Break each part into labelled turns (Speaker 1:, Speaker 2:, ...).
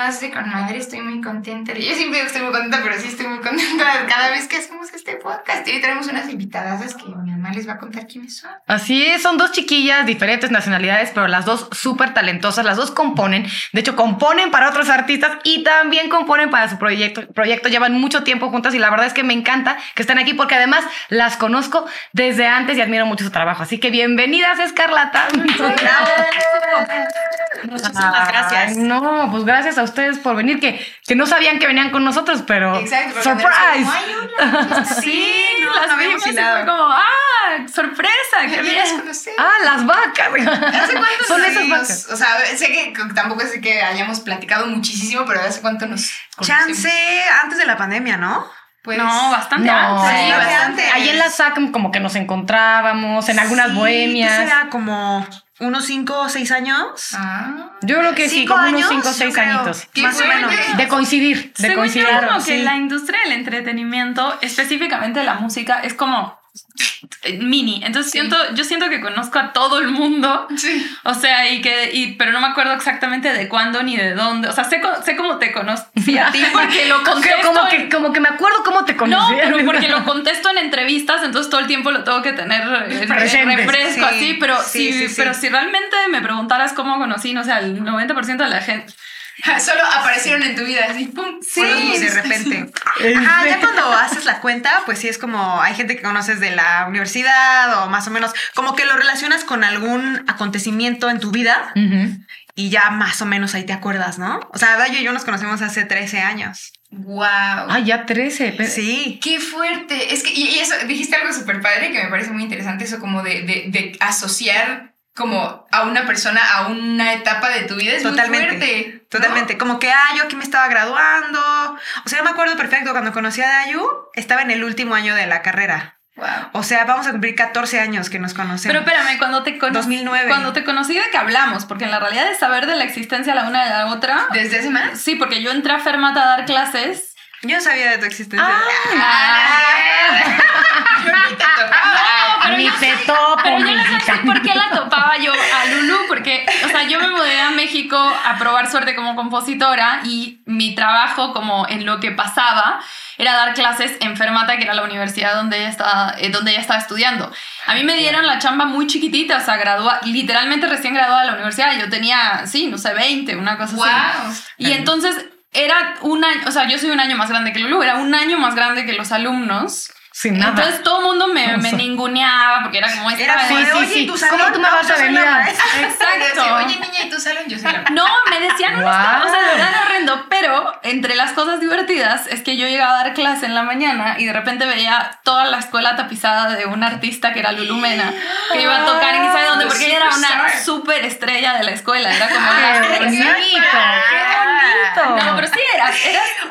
Speaker 1: más de con madre, estoy muy contenta. Yo siempre estoy muy contenta, pero sí estoy muy contenta cada vez que hacemos este podcast. Y hoy tenemos unas invitadas que les va a contar quiénes son.
Speaker 2: Así es, son dos chiquillas, diferentes nacionalidades, pero las dos súper talentosas, las dos componen, de hecho componen para otros artistas y también componen para su proyecto, proyecto, llevan mucho tiempo juntas y la verdad es que me encanta que estén aquí porque además las conozco desde antes y admiro mucho su trabajo. Así que bienvenidas, Escarlata.
Speaker 3: Muchísimas gracias.
Speaker 2: No, pues gracias a ustedes por venir, que, que no sabían que venían con nosotros, pero
Speaker 1: Exacto,
Speaker 2: surprise.
Speaker 1: como, "Ay, hola".
Speaker 3: Sí,
Speaker 4: no,
Speaker 3: las
Speaker 4: no
Speaker 3: vimos y fue como, ah, sorpresa, bien.
Speaker 1: las conocí.
Speaker 2: Ah, las vacas.
Speaker 1: ¿Hace cuánto
Speaker 2: Son
Speaker 1: nos-
Speaker 2: esas vacas.
Speaker 1: O sea, sé que tampoco sé que hayamos platicado muchísimo, pero ¿hace cuánto nos conocimos?
Speaker 4: Chance antes de la pandemia, ¿no?
Speaker 1: Pues,
Speaker 3: no, bastante
Speaker 2: No,
Speaker 3: antes.
Speaker 1: Sí,
Speaker 4: bastante.
Speaker 2: Ahí en la SAC como que nos encontrábamos, en algunas
Speaker 4: Sí, ¿qué
Speaker 2: bohemias.
Speaker 4: será? Como unos cinco o seis años.
Speaker 1: Ah.
Speaker 2: Yo creo que sí,
Speaker 4: ¿Cinco
Speaker 2: como unos
Speaker 4: años?
Speaker 2: 5 o
Speaker 4: Yo
Speaker 2: 6
Speaker 4: creo.
Speaker 2: años.
Speaker 1: Qué
Speaker 4: Más o menos.
Speaker 2: De coincidir, de
Speaker 3: Según
Speaker 2: coincidir.
Speaker 3: yo, como que
Speaker 2: sí.
Speaker 3: la industria del entretenimiento, específicamente la música, es como mini. Entonces siento, yo siento que conozco a todo el mundo.
Speaker 1: Sí.
Speaker 3: O sea, y que, y, pero no me acuerdo exactamente de cuándo ni de dónde. O sea, sé, sé cómo te conocí a ti porque lo contesto.
Speaker 2: como, que, como que me acuerdo cómo te conocí.
Speaker 3: No, pero porque lo contesto en entrevistas, entonces todo el tiempo lo tengo que tener eh, refresco
Speaker 4: Sí,
Speaker 3: así, pero si, pero si realmente me preguntaras cómo conocí, no sé, al 90% de la gente.
Speaker 1: Solo aparecieron en tu vida, así, pum.
Speaker 4: Sí, de repente. Ajá, ya cuando haces la cuenta, pues sí es como hay gente que conoces de la universidad o más o menos, como que lo relacionas con algún acontecimiento en tu vida y ya más o menos ahí te acuerdas, ¿no? O sea, Dayo y yo nos conocemos hace 13 años.
Speaker 1: Wow.
Speaker 2: Ah, ya 13. pe-
Speaker 4: Sí.
Speaker 1: Qué fuerte. Es que, y, y eso, dijiste algo súper padre que me parece muy interesante, eso como de, de, de asociar como a una persona a una etapa de tu vida. Es
Speaker 4: Totalmente.
Speaker 1: muy fuerte. ¿no?
Speaker 4: Totalmente, como que, ah, yo aquí me estaba graduando. O sea, yo me acuerdo perfecto cuando conocí a Dayu, estaba en el último año de la carrera.
Speaker 1: Wow.
Speaker 4: O sea, vamos a cumplir 14 años que nos conocemos.
Speaker 3: Pero espérame, cuando te conocí.
Speaker 4: 2009.
Speaker 3: Cuando te conocí, ¿de qué hablamos? Porque en la realidad de saber de la existencia la una de la otra.
Speaker 1: ¿Desde hace más?
Speaker 3: Sí, porque yo entré a Fermata a dar clases.
Speaker 4: Yo no sabía de tu existencia.
Speaker 1: Yo ni te tocaba.
Speaker 2: Ni te topo,
Speaker 3: Pero yo no sé por qué la topaba yo a Lulu, porque, o sea, yo me mudé a México a probar suerte como compositora y mi trabajo, como en lo que pasaba, era dar clases en Fermata, que era la universidad donde ella estaba, eh, donde ella estaba estudiando. A mí me dieron la chamba muy chiquitita, o sea, gradua, literalmente recién graduada de la universidad. Yo tenía, sí, no sé, 20, una cosa así.
Speaker 1: Wow.
Speaker 3: Y entonces era un año, o sea, yo soy un año más grande que Lulu, era un año más grande que los alumnos.
Speaker 2: Sin nada.
Speaker 3: Entonces todo el mundo me, me ninguneaba porque era como esta
Speaker 4: Era
Speaker 2: Sí,
Speaker 4: de,
Speaker 2: sí, sí. ¿Cómo tú me vas a venir a-
Speaker 4: maestra".
Speaker 3: Exacto.
Speaker 1: Oye, niña, ¿y tu salón? Yo soy la
Speaker 3: No, me decían unos
Speaker 2: Guau.
Speaker 3: o sea, de verdad horrendo, pero entre las cosas divertidas es que yo llegaba a dar clase en la mañana y de repente veía toda la escuela tapizada de una artista que era Lulu Mena, que iba a tocar en sabe dónde, porque ella era una súper estrella de la escuela, era como
Speaker 2: Qué bonito, qué bonito.
Speaker 3: No, pero sí eras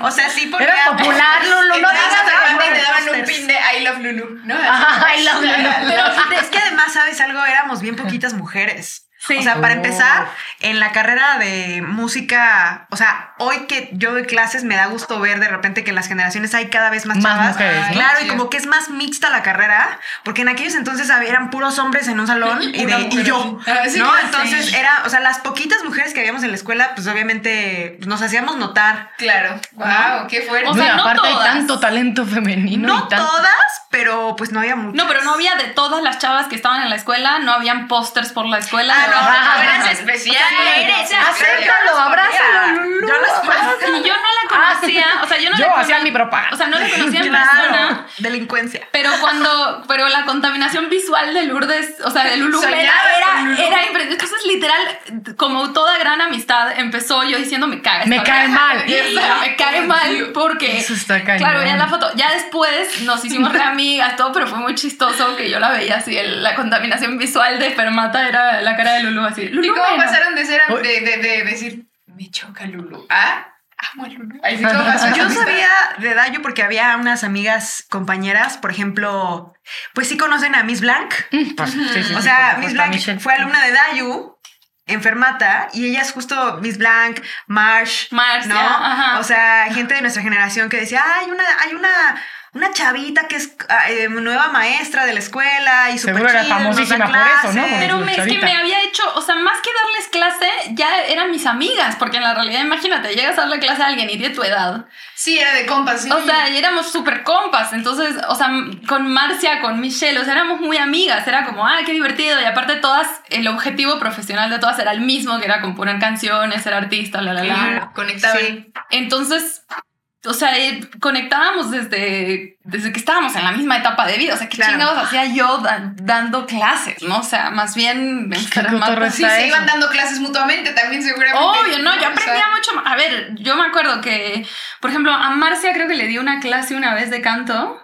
Speaker 4: O sea, sí, porque.
Speaker 2: Eras popular, Lulu. No
Speaker 1: te daban un pin de I love Lulu, ¿no?
Speaker 2: Ay, la
Speaker 4: Pero es que además, ¿sabes algo? Éramos bien poquitas mujeres.
Speaker 3: Sí.
Speaker 4: O sea, para
Speaker 2: Oh.
Speaker 4: empezar, en la carrera de música, o sea, hoy que yo doy clases me da gusto ver de repente que en las generaciones hay cada vez más,
Speaker 2: Más
Speaker 4: chavas.
Speaker 2: mujeres, ¿no?
Speaker 4: Claro, y como que es más mixta la carrera, porque en aquellos entonces eran puros hombres en un salón y, de- y yo.
Speaker 1: Ah, sí,
Speaker 4: ¿no? Entonces
Speaker 1: sí.
Speaker 4: era, o sea, las poquitas mujeres que habíamos en la escuela, pues obviamente pues, nos hacíamos notar.
Speaker 1: Claro. Wow, qué fuerte.
Speaker 3: O
Speaker 2: No, y
Speaker 3: sea, no
Speaker 2: aparte
Speaker 3: todas.
Speaker 2: hay tanto talento femenino.
Speaker 4: No
Speaker 2: y
Speaker 4: todas, pero pues no había muchas.
Speaker 3: No, pero no había de todas las chavas que estaban en la escuela, no habían pósters por la escuela.
Speaker 4: Ah, no,
Speaker 1: Tú eras
Speaker 2: ah,
Speaker 1: especial.
Speaker 4: eres
Speaker 2: Acéptalo, abrázalo.
Speaker 4: Yo
Speaker 3: Y yo no la conocía, o sea, yo no
Speaker 2: Yo
Speaker 3: la
Speaker 2: hacía mi propaganda.
Speaker 3: O sea, no la conocía en
Speaker 4: Claro,
Speaker 3: persona.
Speaker 4: delincuencia.
Speaker 3: Pero cuando, pero la contaminación visual de Lourdes, o sea, de Lulu era, era impresionante. Entonces, literal, como toda gran amistad, empezó yo diciendo, me cae.
Speaker 2: Me cae
Speaker 3: vieja".
Speaker 2: mal.
Speaker 3: O sea, me cae mal porque,
Speaker 2: Eso está cañón.
Speaker 3: claro, veía la foto. Ya después nos hicimos re amigas, todo, pero fue muy chistoso que yo la veía así. el- la contaminación visual de Fermata era la cara de Lulu así. Lulu
Speaker 1: ¿Y cómo
Speaker 3: Mena.
Speaker 1: pasaron de ser de, de decir me choca Lulu a amo a Lulu? Ahí sí, ¿cómo pasó esa
Speaker 4: Yo sabía de Dayo porque había unas amigas compañeras, por ejemplo, pues sí conocen a Miss Blanc.
Speaker 2: Pues, sí, sí,
Speaker 4: O sea, Miss Blanc
Speaker 2: Michelle.
Speaker 4: fue alumna de Dayu en Fermata y ella es justo Miss Blanc, Marsh,
Speaker 3: Marcia,
Speaker 4: ¿no?
Speaker 3: ajá.
Speaker 4: O sea, gente de nuestra generación que decía, "Ah, hay una, hay una una chavita que es ah, eh, nueva maestra de la escuela y súper
Speaker 2: Seguro era famosísima por eso, ¿no?
Speaker 4: clases.
Speaker 3: Pero me- es que me había hecho, o sea, más que darles clase, ya eran mis amigas, porque en la realidad, imagínate, llegas a darle clase a alguien y tiene tu edad.
Speaker 1: Sí, era de compas. sí.
Speaker 3: O sea, y éramos súper compas. Entonces, o sea, con Marcia, con Michelle, o sea, éramos muy amigas. Era como, ah, qué divertido. Y aparte, todas, el objetivo profesional de todas era el mismo, que era componer canciones, ser artista, la, la, la.
Speaker 1: Claro, conectaban.
Speaker 4: Sí.
Speaker 3: Entonces, o sea, eh, conectábamos desde, desde que estábamos en la misma etapa de vida. O sea, qué
Speaker 4: Claro.
Speaker 3: chingados hacía yo da- dando clases, ¿no? O sea, más bien enfermando.
Speaker 2: cotorreo
Speaker 1: Sí, se iban dando clases mutuamente también seguramente.
Speaker 3: Obvio, no, yo
Speaker 1: O sea,
Speaker 3: aprendía mucho más. A ver, yo me acuerdo que, por ejemplo, a Marcia creo que le di una clase una vez de canto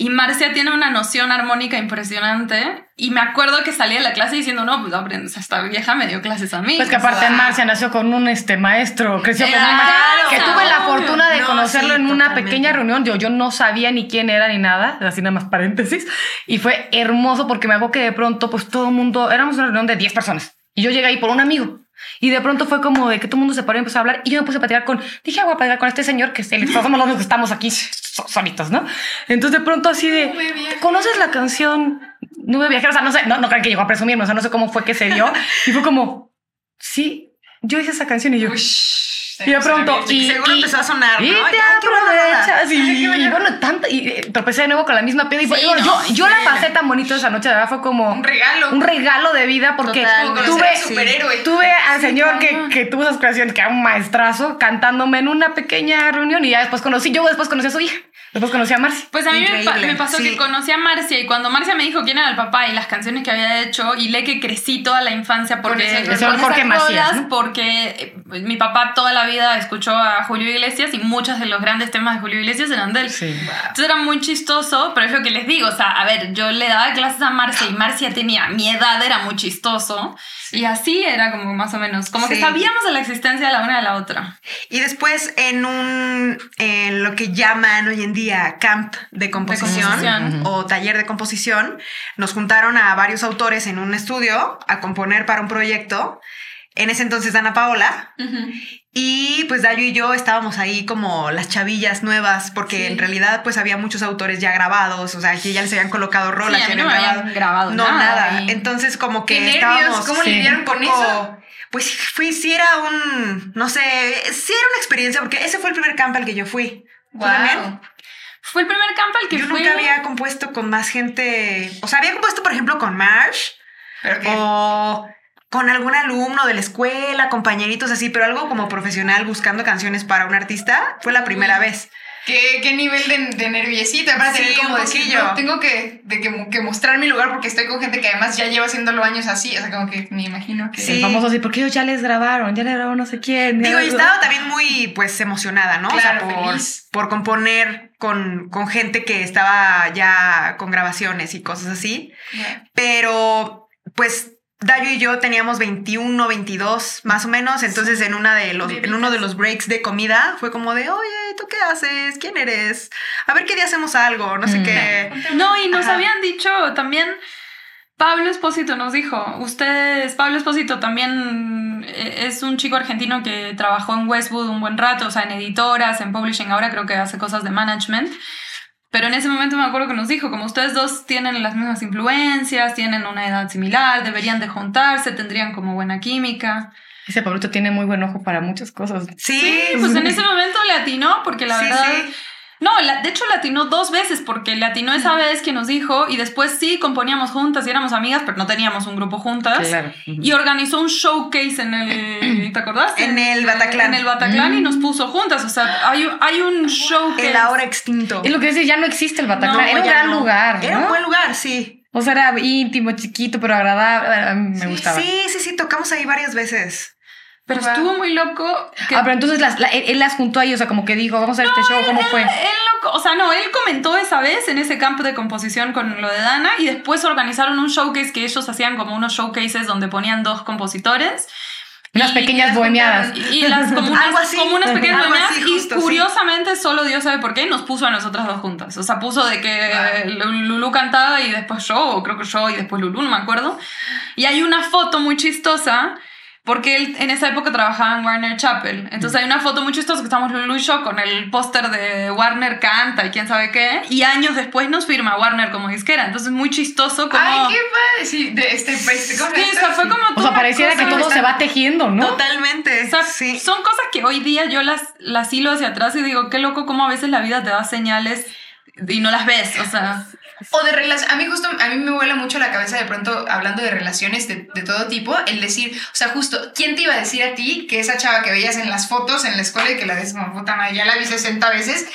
Speaker 3: y Marcia tiene una noción armónica impresionante y me acuerdo que salía de la clase diciendo, no, pues aprendes, esta vieja me dio clases a mí.
Speaker 2: Pues que aparte. Marcia nació con un este maestro, creció con un
Speaker 3: Claro,
Speaker 2: maestro, que tuve la fortuna de
Speaker 4: No,
Speaker 2: conocerlo
Speaker 4: sí,
Speaker 2: en una
Speaker 4: totalmente.
Speaker 2: pequeña reunión. Yo, yo no sabía ni quién era ni nada, así nada más paréntesis. Y fue hermoso porque me hago que de pronto, pues todo el mundo, éramos una reunión de 10 personas. Y yo llegué ahí por un amigo. Y de pronto fue como de que todo el mundo se paró y empezó a hablar. Y yo me puse a platicar con, dije, "Ah, voy a platicar con este señor que es el somos los que estamos aquí so- solitos, ¿no? Entonces de pronto así de. ¿conoces la canción Nube Viajera? O sea, no sé, no, no creo que llegó a presumirme, o sea, no sé cómo fue que se dio. Y fue como, sí, yo hice esa canción y yo,
Speaker 1: Ush,
Speaker 2: y de pronto, y,
Speaker 4: Seguro
Speaker 2: y-
Speaker 4: empezó a sonar, ¿no?
Speaker 2: y te
Speaker 4: buena onda.
Speaker 2: aprovechas. Y, bueno, tanto. Y tropecé de nuevo con la misma piedra. Y
Speaker 3: Sí,
Speaker 2: bueno,
Speaker 3: no,
Speaker 2: yo, yo la pasé tan bonito esa noche, de verdad, fue como
Speaker 1: Un regalo.
Speaker 2: un regalo de vida porque
Speaker 4: Total,
Speaker 2: tuve,
Speaker 1: superhéroe.
Speaker 2: tuve al señor que, que tuvo esas creaciones, que era un maestrazo, cantándome en una pequeña reunión. Y ya después conocí, yo después conocí a su hija. Después conocí a Marcia.
Speaker 3: Pues a mí me, pa- me pasó
Speaker 4: sí.
Speaker 3: que conocí a Marcia y cuando Marcia me dijo quién era el papá y las canciones que había hecho y le que crecí toda la infancia porque
Speaker 2: el señor
Speaker 3: esas
Speaker 2: Jorge Macías, ¿no?
Speaker 3: porque eh, mi papá toda la vida escuchó a Julio Iglesias y muchos de los grandes temas de Julio Iglesias eran de él.
Speaker 2: Sí.
Speaker 3: Entonces era muy chistoso, pero es lo que les digo, o sea, a ver, yo le daba clases a Marcia y Marcia tenía mi edad, era muy chistoso. Y así era como más o menos, como que
Speaker 4: Sí.
Speaker 3: sabíamos de la existencia de la una de la otra.
Speaker 4: Y después en un, en lo que llaman hoy en día camp de composición,
Speaker 3: composición.
Speaker 4: o taller de composición, nos juntaron a varios autores en un estudio a componer para un proyecto. En ese entonces Ana Paola y pues Dayo y yo estábamos ahí como las chavillas nuevas porque
Speaker 1: Sí.
Speaker 4: en realidad pues había muchos autores ya grabados, o sea, que ya les habían colocado rolas,
Speaker 3: Sí, no
Speaker 4: habían
Speaker 3: grabado
Speaker 4: no
Speaker 3: nada
Speaker 4: nada.
Speaker 3: y-
Speaker 4: Entonces como que
Speaker 1: Qué
Speaker 4: estábamos
Speaker 1: ¿cómo
Speaker 2: Sí.
Speaker 1: lidiaron con
Speaker 4: un poco-
Speaker 1: eso?
Speaker 4: Pues fui, sí era un, no sé, sí era una experiencia, porque ese fue el primer camp al que yo fui. ¿Tú también?
Speaker 1: Wow.
Speaker 3: Fue el primer campo al que
Speaker 4: Yo
Speaker 3: fui.
Speaker 4: nunca había compuesto con más gente, o sea, había compuesto, por ejemplo, con Marsh
Speaker 1: Pero que
Speaker 4: o con algún alumno de la escuela, compañeritos así, pero algo como profesional buscando canciones para un artista fue la primera vez.
Speaker 1: ¿Qué, qué nivel de, de nerviosito para
Speaker 4: Sí,
Speaker 1: tener como decir, no, tengo que, de que, que mostrar mi lugar porque estoy con gente que además ya lleva haciéndolo años así. O sea, como que me imagino que.
Speaker 4: Sí.
Speaker 2: El famoso así, porque ellos ya les grabaron, ya les grabaron no sé quién.
Speaker 4: Digo, y estaba también muy, pues, emocionada, ¿no?
Speaker 1: Claro,
Speaker 4: o sea, por,
Speaker 1: feliz.
Speaker 4: por componer con, con gente que estaba ya con grabaciones y cosas así. Pero, pues, Dayo y yo teníamos 21, 22 más o menos. Entonces, en, una de los, en uno de los breaks de comida fue como de, oye, ¿tú qué haces? ¿Quién eres? A ver qué día hacemos algo, no sé
Speaker 2: Mm.
Speaker 4: qué.
Speaker 3: No, y nos
Speaker 4: Ajá.
Speaker 3: habían dicho también. Pablo Espósito nos dijo, ustedes, Pablo Espósito también es un chico argentino que trabajó en Westwood un buen rato, o sea, en editoras, en publishing, ahora creo que hace cosas de management. Pero en ese momento me acuerdo que nos dijo, como ustedes dos tienen las mismas influencias, tienen una edad similar, deberían de juntarse, tendrían como buena química.
Speaker 2: Ese Pablito tiene muy buen ojo para muchas cosas.
Speaker 4: Sí,
Speaker 3: Sí, pues en ese momento le atinó, porque la
Speaker 4: Sí,
Speaker 3: verdad...
Speaker 4: sí.
Speaker 3: No, la- de hecho le atinó dos veces, porque le atinó esa vez que nos dijo, y después sí componíamos juntas y éramos amigas, pero no teníamos un grupo juntas.
Speaker 2: Claro.
Speaker 3: Y organizó un showcase en el... ¿Te acordás?
Speaker 4: En el Bataclan.
Speaker 3: En el Bataclan y nos puso juntas. O sea, hay, un- hay un showcase.
Speaker 4: el ahora extinto.
Speaker 2: Es lo que decía, ya no existe el Bataclan.
Speaker 3: No,
Speaker 2: era un gran
Speaker 3: no.
Speaker 2: lugar.
Speaker 4: Era
Speaker 2: ¿no?
Speaker 4: un buen lugar, sí.
Speaker 2: O sea, era íntimo, chiquito, pero agradable. Me
Speaker 1: Sí,
Speaker 2: gustaba.
Speaker 4: Sí, sí, sí, tocamos ahí varias veces.
Speaker 3: Pero
Speaker 1: Wow.
Speaker 3: estuvo muy loco. que-
Speaker 2: Ah, pero entonces las, la- él, él las juntó ahí, o sea, como que dijo, vamos a ver este show, ¿cómo fue?
Speaker 3: Él lo- o sea, no, él comentó esa vez en ese campo de composición con lo de Dana y después organizaron un showcase que ellos hacían como unos showcases donde ponían dos compositores.
Speaker 2: Unas pequeñas bohemiadas.
Speaker 3: Y, y las como unas,
Speaker 4: Algo así.
Speaker 3: como unas pequeñas bohemiadas.
Speaker 4: así, justo,
Speaker 3: y
Speaker 4: sí.
Speaker 3: curiosamente, solo Dios sabe por qué, nos puso a nosotras dos juntas. O sea, puso de que Lulu cantaba y después yo, o creo que yo y después Lulu, no me acuerdo. Y hay una foto muy chistosa. Porque él en esa época trabajaba en Warner Chapel. Entonces hay una foto muy chistosa que estamos Lulu y yo con el póster de Warner canta y quién sabe qué. Y años después nos firma Warner como disquera. Entonces muy chistoso como...
Speaker 1: Ay, qué padre. Sí, de este, este ¿cómo
Speaker 3: Sí, o sea, fue como
Speaker 2: O sea, pareciera que todo se va tejiendo, ¿no?
Speaker 4: Totalmente.
Speaker 3: O sea,
Speaker 4: sí.
Speaker 3: son cosas que hoy día yo las, las hilo hacia atrás y digo, qué loco cómo a veces la vida te da señales y no las ves. O sea,
Speaker 1: O de relaciones. A mí justo, a mí me vuela mucho la cabeza de pronto hablando de relaciones de, de todo tipo, el decir, o sea, justo, ¿quién te iba a decir a ti que esa chava que veías en las fotos en la escuela y que la ves como puta madre, ya la vi 60 veces,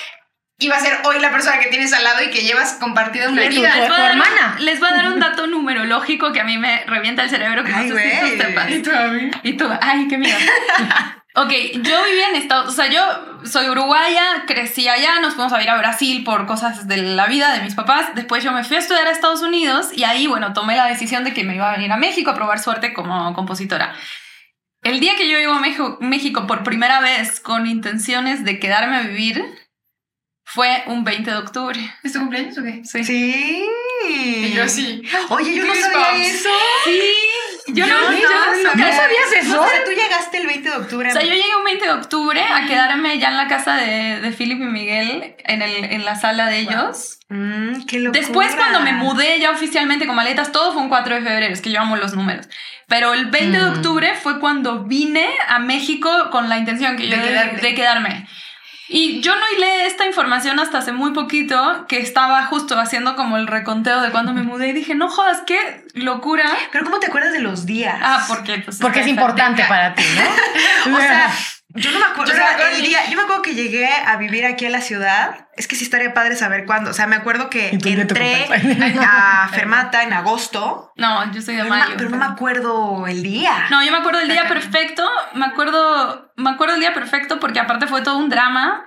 Speaker 1: iba a ser hoy la persona que tienes al lado y que llevas compartida una vida?
Speaker 2: tu-
Speaker 3: les les voy a dar un dato numerológico que a mí me revienta el cerebro que
Speaker 4: Ay,
Speaker 3: no sé si tú
Speaker 4: güey.
Speaker 3: sepas.
Speaker 1: Y tú, a mí.
Speaker 3: Y tú, ay, qué miedo. ok, yo vivía en Estados o sea, yo soy uruguaya, crecí allá, nos fuimos a ir a Brasil por cosas de la vida de mis papás. Después yo me fui a estudiar a Estados Unidos y ahí, bueno, tomé la decisión de que me iba a venir a México a probar suerte como compositora. El día que yo llego a México por primera vez con intenciones de quedarme a vivir fue un 20 de octubre.
Speaker 1: ¿Es tu cumpleaños o qué?
Speaker 3: Sí.
Speaker 4: Sí.
Speaker 1: Y yo sí.
Speaker 4: Oye, yo no sabía eso.
Speaker 3: Sí, yo, no,
Speaker 4: no,
Speaker 3: yo
Speaker 4: no,
Speaker 2: ¿No sabías eso?
Speaker 4: O sea, tú llegaste el 20 de octubre.
Speaker 3: O sea, yo llegué un 20 de octubre a quedarme ya en la casa de, de Philip y Miguel, en, el, en la sala de ellos.
Speaker 4: Mm, qué locura.
Speaker 3: Después, cuando me mudé ya oficialmente con maletas, todo fue un 4 de febrero, es que yo amo los números. Pero el 20 de
Speaker 2: Mm.
Speaker 3: octubre fue cuando vine a México con la intención que yo
Speaker 1: De
Speaker 3: de, de quedarme. Y yo no hilé esta información hasta hace muy poquito, que estaba justo haciendo como el reconteo de cuando me mudé y dije, no jodas, qué locura.
Speaker 4: Pero ¿cómo te acuerdas de los días?
Speaker 3: Ah, porque pues,
Speaker 2: Porque es importante para ti, ¿no?
Speaker 4: O sea, yo no me acuerdo.
Speaker 1: Yo
Speaker 4: o sea, el día, yo me acuerdo que llegué a vivir aquí en la ciudad. Es que sí estaría padre saber cuándo. O sea, me acuerdo que
Speaker 2: Y
Speaker 4: entré a Fermata en agosto.
Speaker 3: No, yo soy de mayo.
Speaker 4: pero no me acuerdo el día.
Speaker 3: No, yo me acuerdo del día perfecto, me acuerdo, me acuerdo del día perfecto porque aparte fue todo un drama,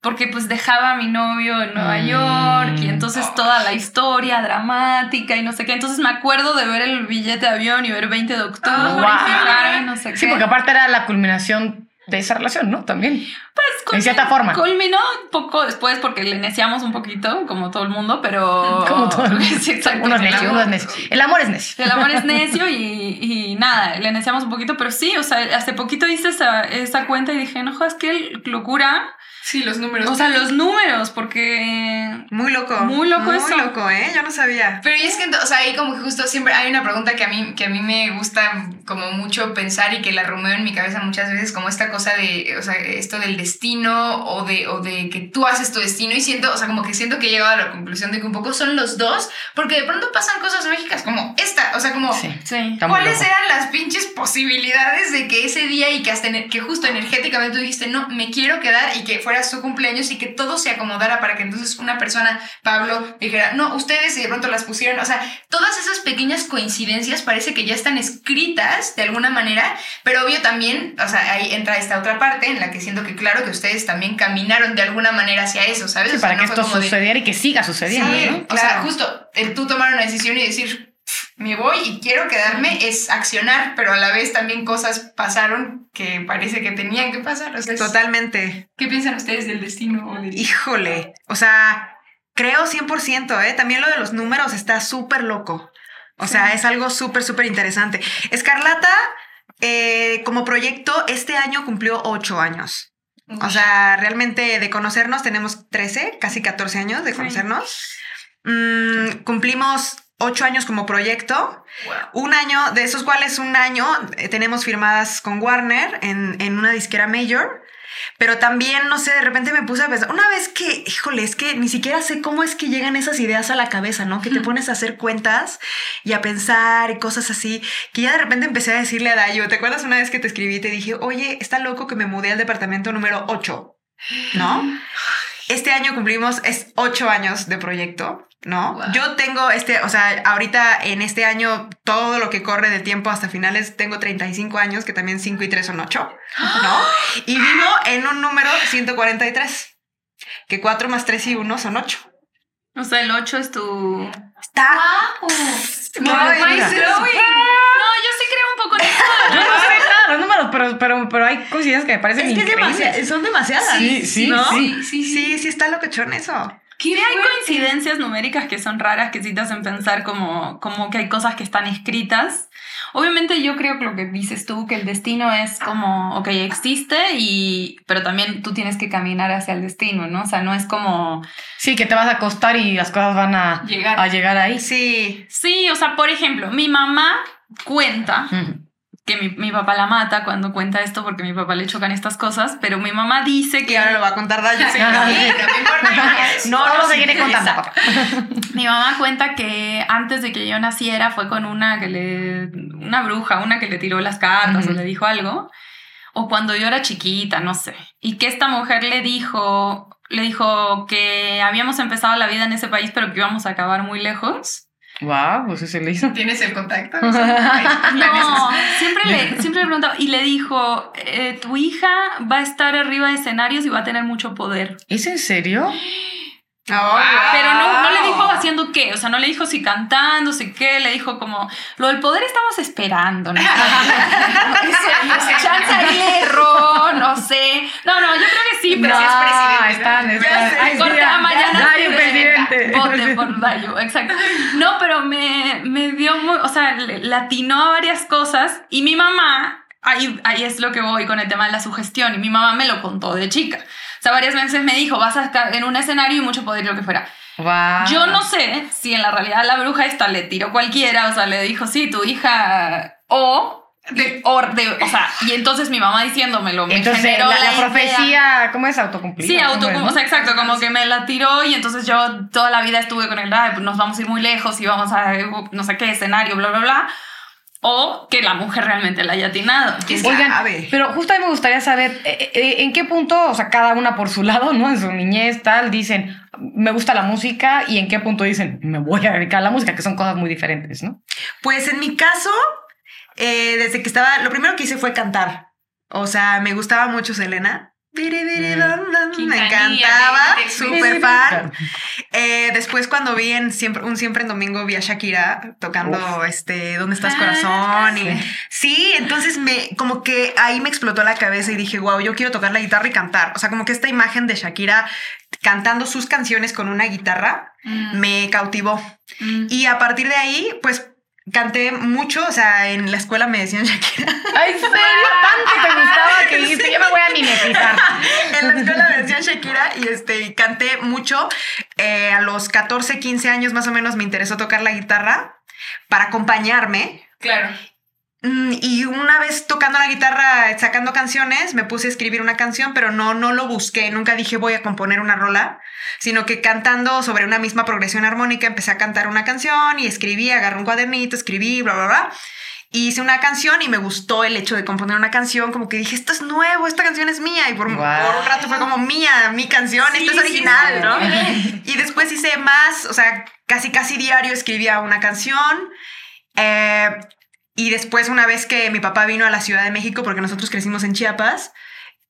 Speaker 3: porque pues dejaba a mi novio en Nueva
Speaker 2: Mm.
Speaker 3: York y entonces toda la historia dramática y no sé qué, entonces me acuerdo de ver el billete de avión y ver 20 de octubre y
Speaker 2: wow.
Speaker 3: fijarme, no sé
Speaker 2: Sí,
Speaker 3: qué.
Speaker 2: porque aparte era la culminación de esa relación, ¿no? También.
Speaker 3: Pues,
Speaker 2: en cierta forma.
Speaker 3: Culminó poco después porque le neciamos un poquito, como todo el mundo, pero...
Speaker 2: Como todo el mundo.
Speaker 3: Sí, exacto.
Speaker 2: Uno es
Speaker 3: El
Speaker 2: necio,
Speaker 3: amor-
Speaker 2: uno es necio. El amor es necio.
Speaker 3: El amor es necio y, y nada, le neciamos un poquito, pero sí, o sea, hace poquito hice esa, esa cuenta y dije, no jodas, qué locura.
Speaker 1: Sí, los números.
Speaker 3: O sea, los números, porque...
Speaker 4: Muy loco.
Speaker 3: Muy loco
Speaker 4: Muy
Speaker 3: eso.
Speaker 4: loco, ¿eh? Yo no sabía.
Speaker 1: Pero y es que, o sea, ahí como que justo siempre hay una pregunta que a mí, que a mí me gusta como mucho pensar y que la rumeo en mi cabeza muchas veces, como esta cosa de, o sea, esto del destino o de, o de que tú haces tu destino y siento, o sea, como que siento que he llegado a la conclusión de que un poco son los dos, porque de pronto pasan cosas mágicas como esta, o sea, como...
Speaker 2: Sí.
Speaker 3: Sí.
Speaker 1: ¿Cuáles eran las pinches posibilidades de que ese día y que hasta que justo energéticamente tú dijiste, no, me quiero quedar y que fuera su cumpleaños y que todo se acomodara para que entonces una persona, Pablo, dijera, no, ustedes y de pronto las pusieron, o sea, todas esas pequeñas coincidencias parece que ya están escritas de alguna manera, pero obvio también, o sea, ahí entra esta otra parte en la que siento que claro que ustedes también caminaron de alguna manera hacia eso, ¿sabes?
Speaker 2: Sí,
Speaker 1: O sea,
Speaker 2: para
Speaker 1: no
Speaker 2: que
Speaker 1: fue
Speaker 2: esto
Speaker 1: de-
Speaker 2: sucediera y que siga sucediendo,
Speaker 1: Sí,
Speaker 2: ¿no?
Speaker 1: o sea,
Speaker 4: Claro.
Speaker 1: justo el tú tomar una decisión y decir, me voy y quiero quedarme es accionar, pero a la vez también cosas pasaron que parece que tenían que pasar. O sea, es-
Speaker 4: Totalmente.
Speaker 1: ¿Qué piensan ustedes del destino? del-
Speaker 4: Híjole. O sea, creo 100%, ¿eh? También lo de los números está súper loco. O sea, es algo súper, súper interesante. Escarlata, eh, como proyecto, este año cumplió ocho años. O sea, realmente de conocernos tenemos 13, casi 14 años de
Speaker 3: Sí.
Speaker 4: conocernos. Mm, cumplimos ocho años como proyecto.
Speaker 1: Wow.
Speaker 4: Un año, de esos cuales un año eh, tenemos firmadas con Warner en, en una disquera major. Pero también, no sé, de repente me puse a pensar, una vez que, híjole, es que ni siquiera sé cómo es que llegan esas ideas a la cabeza, ¿no? Que te pones a hacer cuentas y a pensar y cosas así, que ya de repente empecé a decirle a Dayo, ¿te acuerdas una vez que te escribí y te dije, oye, está loco que me mudé al departamento número 8, ¿no? Este año cumplimos, es 8 años de proyecto, ¿no?
Speaker 1: Wow.
Speaker 4: Yo tengo este, o sea, ahorita en este año, todo lo que corre de tiempo hasta finales, tengo 35 años, que también 5 y 3 son 8, ¿no? Y vivo en un número 143, que 4 más 3 y 1 son 8.
Speaker 3: O sea, el 8 es tu...
Speaker 4: Está...
Speaker 1: ¡Wow!
Speaker 3: No, yo sí creo un poco en eso.
Speaker 2: Yo no sé nada de los números, pero, pero, pero hay coincidencias que me parecen
Speaker 4: Es que es
Speaker 2: increíbles.
Speaker 4: son demasiadas.
Speaker 2: Sí, sí,
Speaker 4: ¿no?
Speaker 1: Sí, sí, sí.
Speaker 4: Sí, sí está locochón eso.
Speaker 1: ¿Qué
Speaker 3: Sí, hay coincidencias numéricas que son raras, que sí te hacen pensar como, como que hay cosas que están escritas. Obviamente yo creo que lo que dices tú, que el destino es como, ok, existe, y, pero también tú tienes que caminar hacia el destino, ¿no? O sea, no es como...
Speaker 2: Sí, que te vas a acostar y las cosas van a
Speaker 1: Llegar.
Speaker 2: a llegar ahí.
Speaker 4: Sí.
Speaker 3: Sí, o sea, por ejemplo, mi mamá cuenta. Que mi, mi papá la mata cuando cuenta esto porque a mi papá le chocan estas cosas, pero mi mamá dice
Speaker 4: Que ahora lo va a contar Dayo.
Speaker 1: Sí, no.
Speaker 2: No,
Speaker 4: No,
Speaker 2: no,
Speaker 4: no, sí,
Speaker 2: papá.
Speaker 3: mi mamá cuenta que antes de que yo naciera fue con una que le una bruja, una que le tiró las cartas o le dijo algo, o cuando yo era chiquita, no sé, y que esta mujer le dijo le dijo que habíamos empezado la vida en ese país, pero que íbamos a acabar muy lejos.
Speaker 2: Wow, pues eso le hizo.
Speaker 1: ¿Tienes el contacto?
Speaker 3: No, siempre le, siempre le preguntaba y le dijo, eh, tu hija va a estar arriba de escenarios y va a tener mucho poder.
Speaker 2: ¿Es en serio?
Speaker 3: Pero no, no le dijo haciendo qué, o sea, no le dijo si cantando, si qué, le dijo como, lo del poder estamos esperando, ¿no? Chance ahí le erró, no sé. No, no, yo creo que sí, pero
Speaker 2: no,
Speaker 3: sí es presidente.
Speaker 2: están, están. Ay,
Speaker 3: Corte
Speaker 2: mira,
Speaker 3: a mañana.
Speaker 2: Presidente.
Speaker 3: Voten por Dayo, exacto. No, pero me, me dio muy, o sea, le- latinó a varias cosas y mi mamá, ahí, ahí es lo que voy con el tema de la sugestión y mi mamá me lo contó de chica. O sea, varias veces me dijo, vas a estar en un escenario y mucho poder lo que fuera.
Speaker 2: Wow.
Speaker 3: Yo no sé si en la realidad la bruja esta le tiró cualquiera, o sea, le dijo, sí, tu hija, o... De, o, de- o sea, y entonces mi mamá diciéndomelo me
Speaker 2: Entonces,
Speaker 3: generó
Speaker 2: la, la
Speaker 3: idea.
Speaker 2: profecía, ¿cómo es? Autocumplida.
Speaker 3: Sí, auto,
Speaker 2: ¿Cómo es,
Speaker 3: o sea, exacto, como que me la tiró y entonces yo toda la vida estuve con el, "Ay, pues nos vamos a ir muy lejos y vamos a no sé qué escenario, bla, bla, bla. O que la mujer realmente la haya atinado.
Speaker 4: ¿Quién
Speaker 2: Oigan, pero justo a mí me gustaría saber eh, eh, en qué punto, o sea, cada una por su lado, ¿no? En su niñez, tal, dicen, me gusta la música y en qué punto dicen, me voy a dedicar a la música, que son cosas muy diferentes, ¿no?
Speaker 4: Pues en mi caso, eh, desde que estaba, lo primero que hice fue cantar. O sea, me gustaba mucho Selena.
Speaker 2: Mm.
Speaker 4: Me encantaba, súper fan. Eh, después cuando vi en siempre, un siempre en domingo vi a Shakira tocando este ¿Dónde estás
Speaker 1: Ah,
Speaker 4: corazón? Y sí, entonces me como que ahí me explotó la cabeza y dije, wow, yo quiero tocar la guitarra y cantar. O sea, como que esta imagen de Shakira cantando sus canciones con una guitarra
Speaker 1: Mm.
Speaker 4: me cautivó.
Speaker 1: Mm.
Speaker 4: Y a partir de ahí, pues canté mucho, o sea, en la escuela me decían Shakira.
Speaker 2: Ay, ¿en serio? Tanto te gustaba que dijiste, yo me voy a mimetizar.
Speaker 4: en la escuela me decían Shakira y este y canté mucho. Eh, a los 14, 15 años más o menos me interesó tocar la guitarra para acompañarme.
Speaker 1: Claro.
Speaker 4: Mm, Y una vez tocando la guitarra, sacando canciones, me puse a escribir una canción, pero no, no lo busqué. Nunca dije voy a componer una rola, sino que cantando sobre una misma progresión armónica empecé a cantar una canción y escribí, agarré un cuadernito, escribí, bla, bla, bla. Y hice una canción y me gustó el hecho de componer una canción, como que dije, esto es nuevo, esta canción es mía. Y por,
Speaker 2: Guau.
Speaker 4: por un rato fue como mía, mi canción,
Speaker 1: Sí,
Speaker 4: esto es original,
Speaker 1: sí,
Speaker 4: ¿no? Y después hice más, o sea, casi casi diario escribía una canción. Eh, y después, una vez que mi papá vino a la Ciudad de México, porque nosotros crecimos en Chiapas,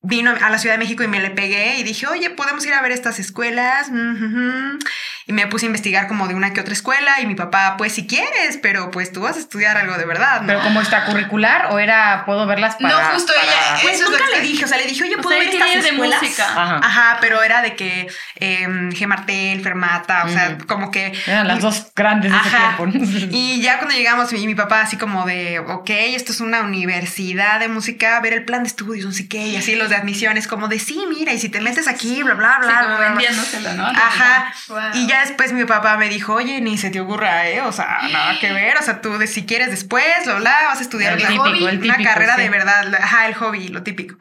Speaker 4: vino a la Ciudad de México y me le pegué y dije, oye, podemos ir a ver estas escuelas. Ujujú. Y me puse a investigar como de una que otra escuela y mi papá, pues si quieres, pero pues tú vas a estudiar algo de verdad, ¿no?
Speaker 2: Pero como extracurricular o era, puedo verlas para...
Speaker 1: No, justo
Speaker 2: para-
Speaker 1: ella-
Speaker 4: Pues
Speaker 1: Eso es lo
Speaker 4: nunca
Speaker 1: que-
Speaker 4: le dije, o sea, le dije, oye,
Speaker 3: O
Speaker 4: ¿puedo
Speaker 3: sea,
Speaker 4: ver estas
Speaker 3: quería de
Speaker 4: escuelas?
Speaker 3: música.
Speaker 2: Ajá.
Speaker 4: Ajá, pero era de que eh, G. Martel, Fermata, o sea, como que
Speaker 2: Eran las dos grandes de ese tiempo.
Speaker 4: Y ya cuando llegamos, mi, mi papá así como de, ok, esto es una universidad de música, a ver el plan de estudios, no sé qué, y así los de admisiones, como de, sí, mira, y si te metes aquí, bla, bla, bla.
Speaker 3: Sí,
Speaker 4: bla,
Speaker 3: como
Speaker 4: bla, bla".
Speaker 3: vendiéndoselo, ¿no?
Speaker 4: Ajá.
Speaker 1: Wow.
Speaker 4: Y ya después mi papá me dijo, oye, ni se te ocurra, ¿eh? O sea, nada que ver, o sea, tú de si quieres después, bla, bla, vas a estudiar
Speaker 2: El
Speaker 4: una
Speaker 2: típico,
Speaker 4: hobby,
Speaker 2: el
Speaker 4: una
Speaker 2: típico,
Speaker 4: carrera
Speaker 2: sí.
Speaker 4: de verdad, la- ajá, el hobby, lo típico.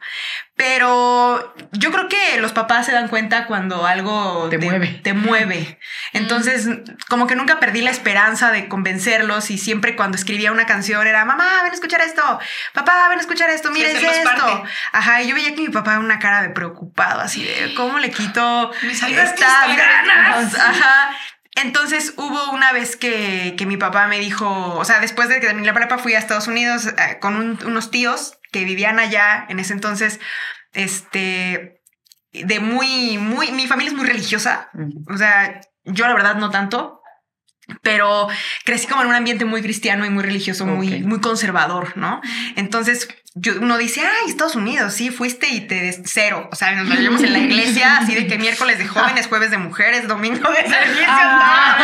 Speaker 4: Pero yo creo que los papás se dan cuenta cuando algo
Speaker 2: Te mueve.
Speaker 4: Te mueve. Entonces, como que nunca perdí la esperanza de convencerlos y siempre cuando escribía una canción era, mamá, ven a escuchar esto, papá, ven a escuchar esto, miren esto.
Speaker 1: parte.
Speaker 4: Ajá, y yo veía que mi papá una cara de preocupado, así de, ¿cómo le quito estas ganas? Ajá. Entonces hubo una vez que, que mi papá me dijo, o sea, después de que terminé la prepa fui a Estados Unidos eh, con un- unos tíos que vivían allá en ese entonces, este, de muy, muy, mi familia es muy religiosa, o sea, yo la verdad no tanto, pero crecí como en un ambiente muy cristiano y muy religioso, muy, muy conservador, ¿no? Entonces yo, uno dice, ay, Estados Unidos, sí, fuiste y te des cero. O sea, nos la llevamos en la iglesia, así de que miércoles de jóvenes, jueves de mujeres, domingo de servicios.
Speaker 2: Ah.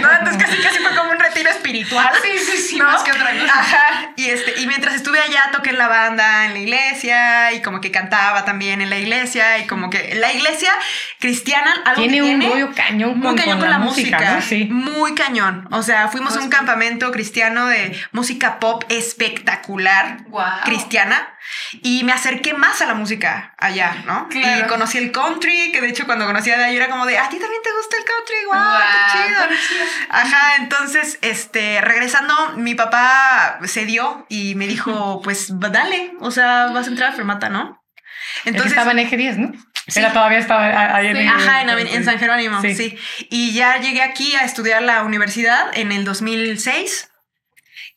Speaker 4: no, no, entonces casi, casi fue como un retiro espiritual.
Speaker 1: Sí, sí, sí,
Speaker 4: ¿no?
Speaker 1: más que otra cosa.
Speaker 4: Ajá. Y, este, y mientras estuve allá, toqué en la banda, en la iglesia, y como que cantaba también en la iglesia, y como que la iglesia cristiana, algo
Speaker 2: Tiene
Speaker 4: que
Speaker 2: un
Speaker 4: tiene,
Speaker 2: rollo cañón
Speaker 4: muy
Speaker 2: con,
Speaker 4: cañón
Speaker 2: con la, música, ¿no? Sí.
Speaker 4: Muy cañón. O sea, fuimos a un campamento cristiano de música pop espectacular, cristiana, y me acerqué más a la música allá, ¿no?
Speaker 1: Claro.
Speaker 4: Y conocí el country, que de hecho cuando conocí a Dayo era como de, ¿a ti también te gusta el country? ¡Guau,
Speaker 1: Guau,
Speaker 4: qué chido! Ajá, entonces, este, regresando, mi papá se dio y me dijo, pues dale, o sea, vas a entrar a Fermata, ¿no?
Speaker 2: Entonces, estaba en eje 10, ¿no?
Speaker 4: Sí.
Speaker 2: Era todavía estaba ahí en
Speaker 3: Sí.
Speaker 4: Ajá, en, Aven- en San Jerónimo,
Speaker 2: Sí.
Speaker 4: sí. Y ya llegué aquí a estudiar la universidad en el 2006.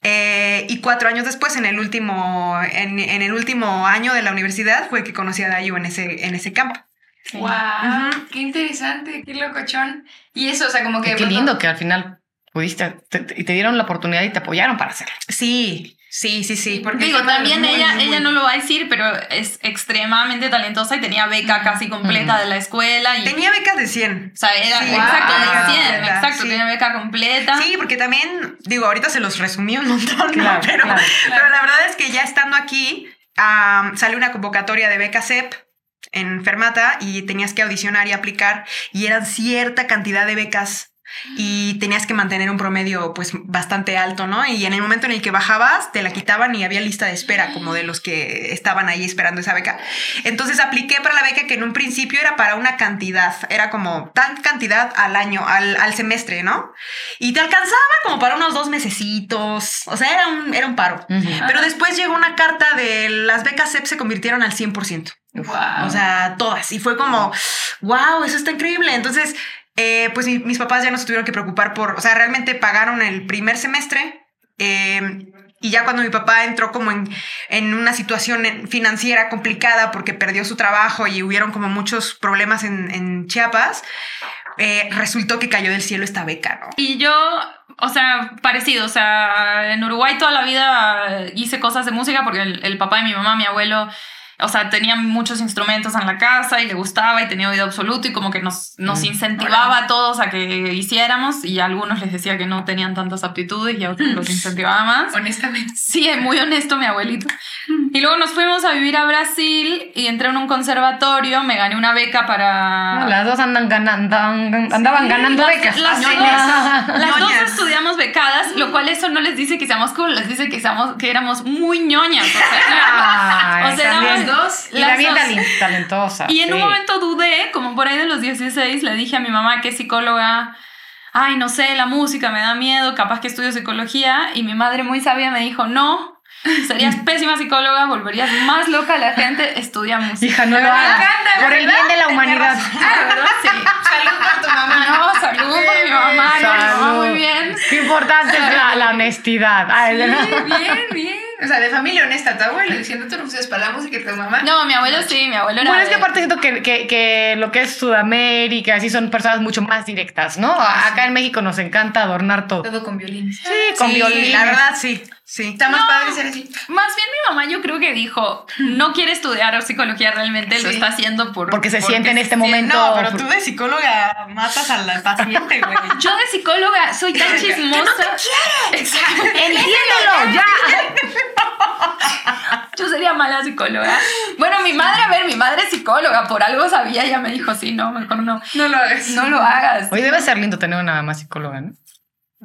Speaker 4: Eh, y cuatro años después, en el último, en, en el último año de la universidad, fue que conocí a Dayu en ese, en ese campo.
Speaker 3: Sí.
Speaker 1: Wow, qué interesante, qué locochón. Y eso, o sea, como que.
Speaker 2: Qué
Speaker 1: pronto-
Speaker 2: lindo que al final pudiste te- te- y te dieron la oportunidad y te apoyaron para hacerlo.
Speaker 4: Sí, sí, sí, sí.
Speaker 1: Porque
Speaker 3: Digo, también
Speaker 1: muy,
Speaker 3: ella,
Speaker 1: muy,
Speaker 3: ella no lo va a decir, pero es extremadamente talentosa y tenía beca casi completa de la escuela. Y,
Speaker 4: Tenía becas de 100.
Speaker 3: o sea, era
Speaker 4: Sí.
Speaker 3: exacto,
Speaker 1: Wow.
Speaker 3: de 100,
Speaker 4: Completa,
Speaker 3: exacto,
Speaker 4: sí.
Speaker 3: tenía beca completa.
Speaker 4: Sí, porque también, digo, ahorita se los resumí un montón, pero,
Speaker 2: claro.
Speaker 4: pero la verdad es que ya estando aquí, am, sale una convocatoria de beca CEP en Fermata y tenías que audicionar y aplicar y eran cierta cantidad de becas y tenías que mantener un promedio pues bastante alto, ¿no? Y en el momento en el que bajabas te la quitaban y había lista de espera como de los que estaban ahí esperando esa beca. Entonces apliqué para la beca que en un principio era para una cantidad, era como tan cantidad al año, al, al semestre, ¿no? Y te alcanzaba como para unos dos mesecitos, o sea, era un, era un paro. Pero después llegó una carta de las becas CEP se convirtieron al 100%.
Speaker 1: Wow.
Speaker 4: O sea, todas. Y fue como, wow, eso está increíble. Entonces, eh, pues mi- mis papás ya no se tuvieron que preocupar por, o sea, realmente pagaron el primer semestre. eh, y ya cuando mi papá entró como en, en una situación financiera complicada porque perdió su trabajo y hubieron como muchos problemas en, en Chiapas, eh, resultó que cayó del cielo esta beca, ¿no?
Speaker 3: Y yo, o sea, parecido, o sea, en Uruguay toda la vida hice cosas de música porque el, el papá de mi mamá, mi abuelo, o sea, tenían muchos instrumentos en la casa y le gustaba y tenía oído absoluto y como que nos, nos
Speaker 2: Mm.
Speaker 3: incentivaba a todos a que hiciéramos y a algunos les decía que no tenían tantas aptitudes y a otros los incentivaba más.
Speaker 1: Honestamente.
Speaker 3: Sí, es muy honesto mi abuelito. Y luego nos fuimos a vivir a Brasil y entré en un conservatorio, me gané una beca para...
Speaker 2: Las dos andan ganando, andaban ganando
Speaker 3: Las-
Speaker 2: becas.
Speaker 3: las dos-
Speaker 2: Ah,
Speaker 3: Las dos estudiamos becadas, lo cual eso no les dice que seamos cool, les dice que, seamos, que éramos muy ñoñas. O sea,
Speaker 2: Ay,
Speaker 3: o sea, éramos
Speaker 1: dos.
Speaker 2: Y la
Speaker 3: las
Speaker 2: bien
Speaker 3: dos.
Speaker 2: talentosa.
Speaker 3: Y en un
Speaker 2: sí.
Speaker 3: momento dudé, como por ahí de los 16, le dije a mi mamá que es psicóloga. Ay, no sé, la música me da miedo, capaz que estudio psicología. Y mi madre muy sabia me dijo, no, serías pésima psicóloga, volverías más loca a la gente, estudia música.
Speaker 2: Hija, no lo hagas. Por el bien de la humanidad.
Speaker 3: Ah, ¿verdad? Sí.
Speaker 1: Salud por tu mamá.
Speaker 3: No, salud por mi mamá, no, mi mamá muy bien.
Speaker 2: Qué importante es la, la honestidad. Ay, verdad.
Speaker 1: Bien, bien. O sea, de familia honesta, tu abuelo diciendo tú no usas para la música y tu mamá.
Speaker 3: No, mi abuelo sí, mi abuelo era.
Speaker 2: Bueno, es que aparte siento que, que, que lo que es Sudamérica, así son personas mucho más directas, ¿no? Acá en México nos encanta adornar todo.
Speaker 1: Todo con violines.
Speaker 2: Sí, con
Speaker 4: Sí,
Speaker 2: violín.
Speaker 4: La verdad, sí, sí.
Speaker 1: Está más
Speaker 3: No.
Speaker 1: padre ser así.
Speaker 3: Más bien mi mamá yo creo que dijo, no quiere estudiar psicología realmente, lo está haciendo por...
Speaker 2: Porque se siente en este
Speaker 3: se-
Speaker 2: momento.
Speaker 4: No, pero tú de psicóloga matas al paciente, güey.
Speaker 3: Yo de psicóloga soy tan chismosa. Exacto.
Speaker 2: ¡Entiéndelo! ¡Ya!
Speaker 3: Yo sería mala psicóloga. Bueno, mi madre, a ver, mi madre es psicóloga, por algo sabía, ella me dijo, sí, no, mejor no.
Speaker 1: No lo hagas.
Speaker 3: No lo hagas.
Speaker 2: Oye, debe ser lindo tener una mamá psicóloga, ¿no?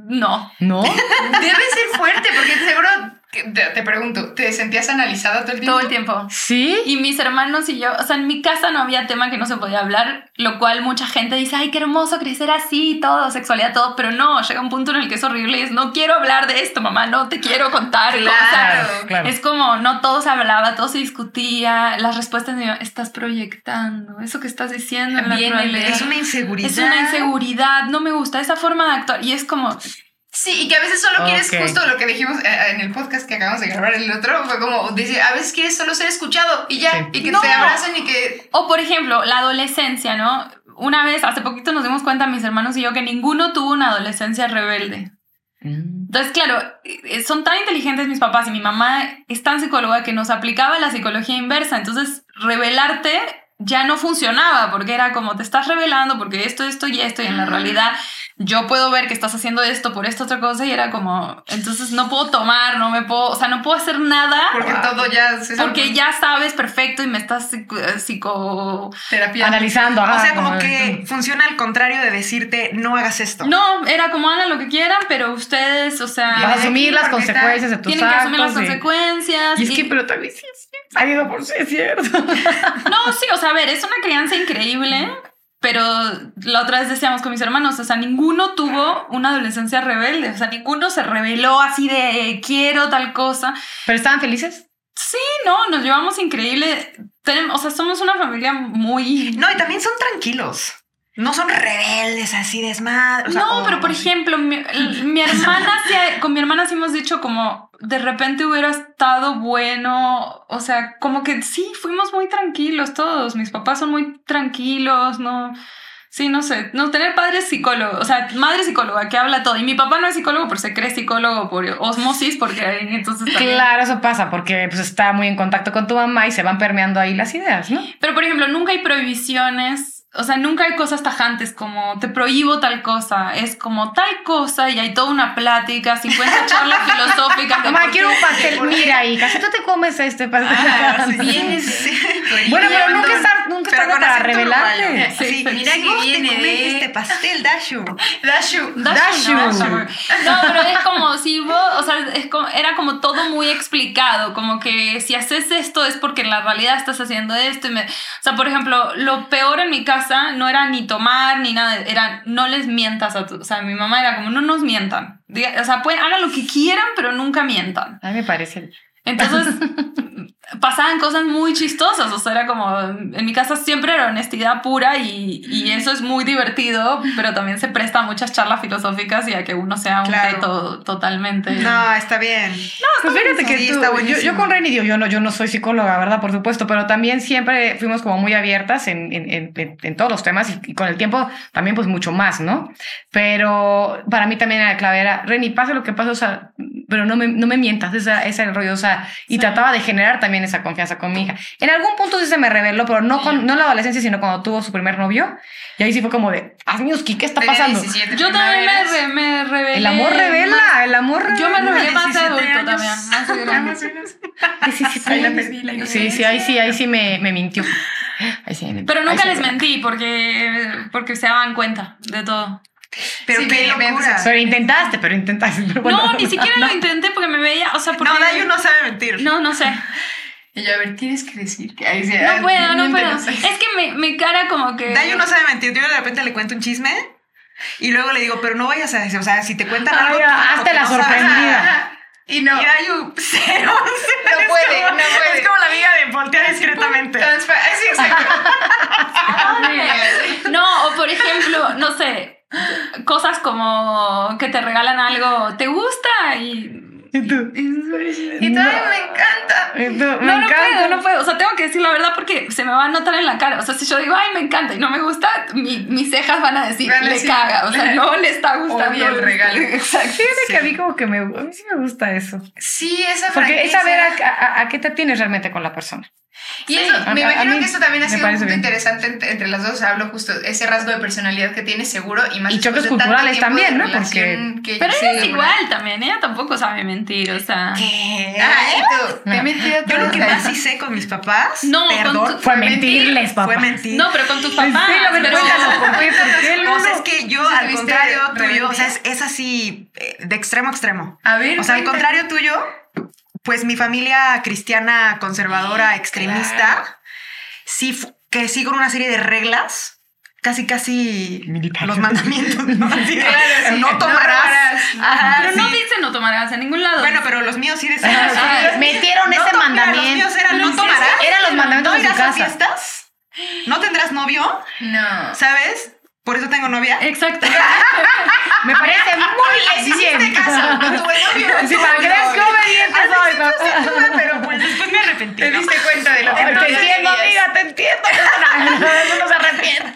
Speaker 3: No.
Speaker 2: ¿No?
Speaker 1: Debe ser fuerte, porque seguro, te, te pregunto, ¿te sentías analizada todo el tiempo?
Speaker 3: Todo el tiempo.
Speaker 2: ¿Sí?
Speaker 3: Y mis hermanos y yo, o sea, en mi casa no había tema que no se podía hablar, lo cual mucha gente dice, ay, qué hermoso crecer así, todo, sexualidad, todo, pero no, llega un punto en el que es horrible y es, no quiero hablar de esto, mamá, no te quiero contar.
Speaker 1: Claro,
Speaker 3: O sea,
Speaker 2: Claro, claro.
Speaker 3: Es como, no todo se hablaba, todo se discutía, las respuestas de, estás proyectando, eso que estás diciendo en la.
Speaker 4: Es una inseguridad.
Speaker 3: Es una inseguridad, no me gusta esa forma de actuar. Y es como,
Speaker 1: Sí, y que a veces solo quieres justo lo que dijimos eh, en el podcast que acabamos de grabar el otro, fue como decir, a veces quieres solo ser escuchado y ya,
Speaker 2: Sí.
Speaker 1: y que
Speaker 3: No.
Speaker 1: te abracen y que...
Speaker 3: O por ejemplo, la adolescencia, ¿no? Una vez, hace poquito nos dimos cuenta mis hermanos y yo que ninguno tuvo una adolescencia rebelde.
Speaker 2: Mm.
Speaker 3: Entonces, claro, eh, son tan inteligentes mis papás y mi mamá es tan psicóloga que nos aplicaba la psicología inversa. Entonces, revelarte ya no funcionaba porque era como te estás revelando porque esto, esto y esto y en la realidad yo puedo ver que estás haciendo esto por esta otra cosa y era como, entonces no puedo tomar, no me puedo, o sea, no puedo hacer nada.
Speaker 1: Porque todo ya se
Speaker 3: Porque ya sabes perfecto y me estás psico, psico
Speaker 1: terapia
Speaker 2: analizando.
Speaker 4: o sea, como que funciona al contrario de decirte no hagas esto.
Speaker 3: No, era como hagan lo que quieran, pero ustedes, o sea,
Speaker 2: Vas a asumir las consecuencias de tus
Speaker 3: tienen que asumir las consecuencias.
Speaker 2: Y es que, pero también sí, sí, ha ido por sí, es cierto.
Speaker 3: No, sí, o sea, a ver, es una crianza increíble, pero la otra vez decíamos con mis hermanos, o sea, ninguno tuvo una adolescencia rebelde, o sea, ninguno se rebeló así de quiero tal cosa.
Speaker 2: ¿Pero estaban felices?
Speaker 3: Sí, no, nos llevamos increíble. Tenemos, o sea, somos una familia muy...
Speaker 4: No, y también son tranquilos. No son rebeldes así desmadre. o sea,
Speaker 3: no,
Speaker 4: oh,
Speaker 3: pero por ejemplo, mi, mi hermana, sí con mi hermana sí hemos dicho como de repente hubiera estado bueno, o sea, como que sí, fuimos muy tranquilos todos, mis papás son muy tranquilos, no, sí, no sé, no tener padres psicólogos, o sea, madre psicóloga que habla todo, y mi papá no es psicólogo, pero se cree psicólogo por osmosis, porque entonces también...
Speaker 2: Claro, eso pasa porque pues, está muy en contacto con tu mamá y se van permeando ahí las ideas, ¿no?
Speaker 3: Pero, por ejemplo, nunca hay prohibiciones. O sea, nunca hay cosas tajantes como te prohíbo tal cosa. Es como tal cosa y hay toda una plática, 50 charlas filosóficas.
Speaker 2: Mamá, quiero un pastel. Mira, hija, si tú te comes este pastel.
Speaker 1: Ah, sí, vienes
Speaker 2: Bueno, pero nunca
Speaker 4: Pero
Speaker 2: para revelarte.
Speaker 4: uruguayo.
Speaker 1: Sí,
Speaker 4: Sí,
Speaker 1: mira
Speaker 4: si
Speaker 1: que
Speaker 4: vos te
Speaker 1: viene de-
Speaker 4: este pastel, Dashu.
Speaker 1: Dashu.
Speaker 3: Dashu, no, No, pero es como si vos, o sea, es como- era como todo muy explicado, como que si haces esto es porque en la realidad estás haciendo esto. Y me, o sea, por ejemplo, lo peor en mi casa no era ni tomar ni nada, era no les mientas a tu, o sea, mi mamá era como no nos mientan. O sea, pueden, hagan lo que quieran, pero nunca mientan.
Speaker 2: A mí me parece.
Speaker 3: Entonces pasaban cosas muy chistosas, o sea, era como, en mi casa siempre era honestidad pura y, y eso es muy divertido, pero también se presta a muchas charlas filosóficas y a que uno sea un
Speaker 4: Claro.
Speaker 3: teto totalmente.
Speaker 4: No, está bien.
Speaker 2: Pues fíjate que
Speaker 4: Sí,
Speaker 2: tú-
Speaker 4: está
Speaker 2: yo, con Reni digo, yo no, yo no soy psicóloga, ¿verdad? Por supuesto, pero también siempre fuimos como muy abiertas en, en, en- todos los temas y, y con el tiempo también pues mucho más, ¿no? Pero para mí también era clave, era, Reni, pasa lo que pasa, o sea, pero no me, no me mientas, ese el rollo, o sea, y
Speaker 3: Sí.
Speaker 2: trataba de generar también esa confianza con mi hija. En algún punto sí se me reveló, pero no, con, no en la adolescencia, sino cuando tuvo su primer novio, y ahí sí fue como de, Azmiuski, ¿qué está pasando?
Speaker 1: 17
Speaker 3: Yo también me, re- me revelé.
Speaker 2: El amor revela, el amor
Speaker 3: Yo me
Speaker 2: revela.
Speaker 3: revelé más de
Speaker 4: 17
Speaker 3: adulto
Speaker 4: años.
Speaker 3: también. Más de grande.
Speaker 2: Sí, sí, sí,
Speaker 1: Ahí la
Speaker 2: sí. ahí sí, ahí sí me, me mintió. Ahí sí mintió.
Speaker 3: Pero
Speaker 2: Ahí
Speaker 3: nunca les
Speaker 2: me-
Speaker 3: mentí porque, porque se daban cuenta de todo.
Speaker 4: Pero
Speaker 1: Sí,
Speaker 4: qué
Speaker 1: me- me-
Speaker 4: locura.
Speaker 2: Pero intentaste, pero intentaste. pero bueno.
Speaker 3: no, ni siquiera lo intenté porque me veía, o sea, porque...
Speaker 4: No, Dayu no sabe mentir.
Speaker 3: No, no sé.
Speaker 1: Y yo, a ver, tienes que decir que ahí sí.
Speaker 3: No puedo, no puedo. Es que me, me cara como que...
Speaker 4: Dayu no sabe mentir. Yo de repente le cuento un chisme y luego le digo, pero no vayas a decir, o sea, si te cuentan
Speaker 2: Ay,
Speaker 4: algo.
Speaker 2: hazte la
Speaker 4: no
Speaker 2: sorprendida.
Speaker 1: Y no.
Speaker 4: Y Dayu, cero.
Speaker 1: No puede, no puede.
Speaker 4: Es como la amiga de voltear discretamente.
Speaker 1: Sí, exacto.
Speaker 3: No, o por ejemplo, no sé, cosas como que te regalan algo, ¿te gusta? Y...
Speaker 2: ¿Y tú?
Speaker 1: Y todavía me encanta.
Speaker 2: ¿Y tú? Me
Speaker 3: No, no
Speaker 2: encanta.
Speaker 3: puedo, no puedo. O sea, tengo que decir la verdad porque se me va a notar en la cara. O sea, si yo digo, ay, me encanta y no me gusta, mi- mis cejas van a decir, le caga. O sea, no le está gustando.
Speaker 1: El regalo.
Speaker 3: Exacto.
Speaker 2: Fíjate que a mí como que me, a mí sí me gusta eso.
Speaker 1: Sí, esa
Speaker 2: Porque es saber a, a- a qué te tienes realmente con la persona.
Speaker 1: Y
Speaker 3: Sí,
Speaker 1: eso,
Speaker 2: a-
Speaker 1: me imagino que eso también ha sido un punto
Speaker 2: bien.
Speaker 1: interesante entre, entre las dos. Hablo justo ese rasgo de personalidad que tienes seguro y más
Speaker 2: Y choques culturales también, ¿no?
Speaker 1: relación que-
Speaker 3: Pero ella es igual también. Ella tampoco sabe mentir. O sea.
Speaker 4: ¿Qué?
Speaker 1: Ah, y tú, te he mentido
Speaker 4: Yo lo que más sé con mis papás,
Speaker 3: No, con
Speaker 4: perdón,
Speaker 3: tu-
Speaker 2: Fue mentirles, papá.
Speaker 4: fue mentir.
Speaker 3: No, pero con tus
Speaker 2: Ay,
Speaker 3: papás.
Speaker 2: sí, a ver,
Speaker 3: pero-
Speaker 4: es que yo, al contrario tuyo, o sea, es, es así, eh, de extremo a extremo.
Speaker 1: A ver,
Speaker 4: O sea, al contrario tuyo, pues mi familia cristiana conservadora extremista,
Speaker 1: Claro.
Speaker 4: sí que sí con una serie de reglas, casi casi
Speaker 2: Militares.
Speaker 4: los mandamientos, ¿no?
Speaker 1: Claro, sí,
Speaker 4: no
Speaker 1: no
Speaker 4: tomarás. Ajá,
Speaker 3: Pero no dice no tomarás en ningún lado.
Speaker 4: Bueno, pero los míos sí decían.
Speaker 2: Sí. Metieron
Speaker 4: no
Speaker 2: ese mandamiento.
Speaker 4: Los míos eran no tomarás.
Speaker 2: Eran los mandamientos
Speaker 4: no
Speaker 2: de su
Speaker 4: irás a
Speaker 2: casa.
Speaker 4: fiestas. No tendrás novio,
Speaker 1: No.
Speaker 4: ¿sabes? Por eso tengo novia.
Speaker 3: Exacto.
Speaker 2: Me parece muy bien.
Speaker 1: caso, no tuve novio.
Speaker 2: Sí, para que veas qué obediente soy, papá.
Speaker 4: pero pues después me arrepentí.
Speaker 1: Te
Speaker 4: ¿no?
Speaker 1: diste cuenta de lo que
Speaker 2: Te entiendo, amiga, te entiendo. No, no se arrepiente.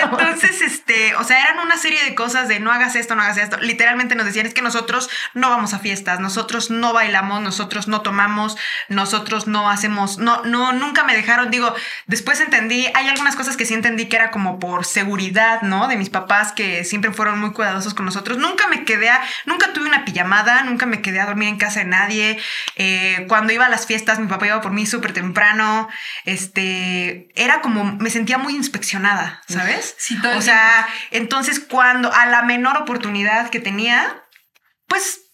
Speaker 4: Entonces, este, o sea, eran una serie de cosas de no hagas esto, no hagas esto. Literalmente nos decían, es que nosotros no vamos a fiestas, nosotros no bailamos, nosotros no tomamos, nosotros no hacemos, no, no, nunca me dejaron. Digo, después entendí, hay algunas cosas que sí entendí que era como por seguridad, ¿no? De mis papás que siempre fueron muy cuidadosos con nosotros. Nunca me quedé a, nunca tuve una pijamada, nunca me quedé a dormir en casa de nadie. Eh, cuando iba a las fiestas, mi papá iba por mí súper temprano. Este, era como, me sentía muy inspeccionada, ¿sabes?
Speaker 1: Sí, todo
Speaker 4: o sea, entonces cuando a la menor oportunidad que tenía, pues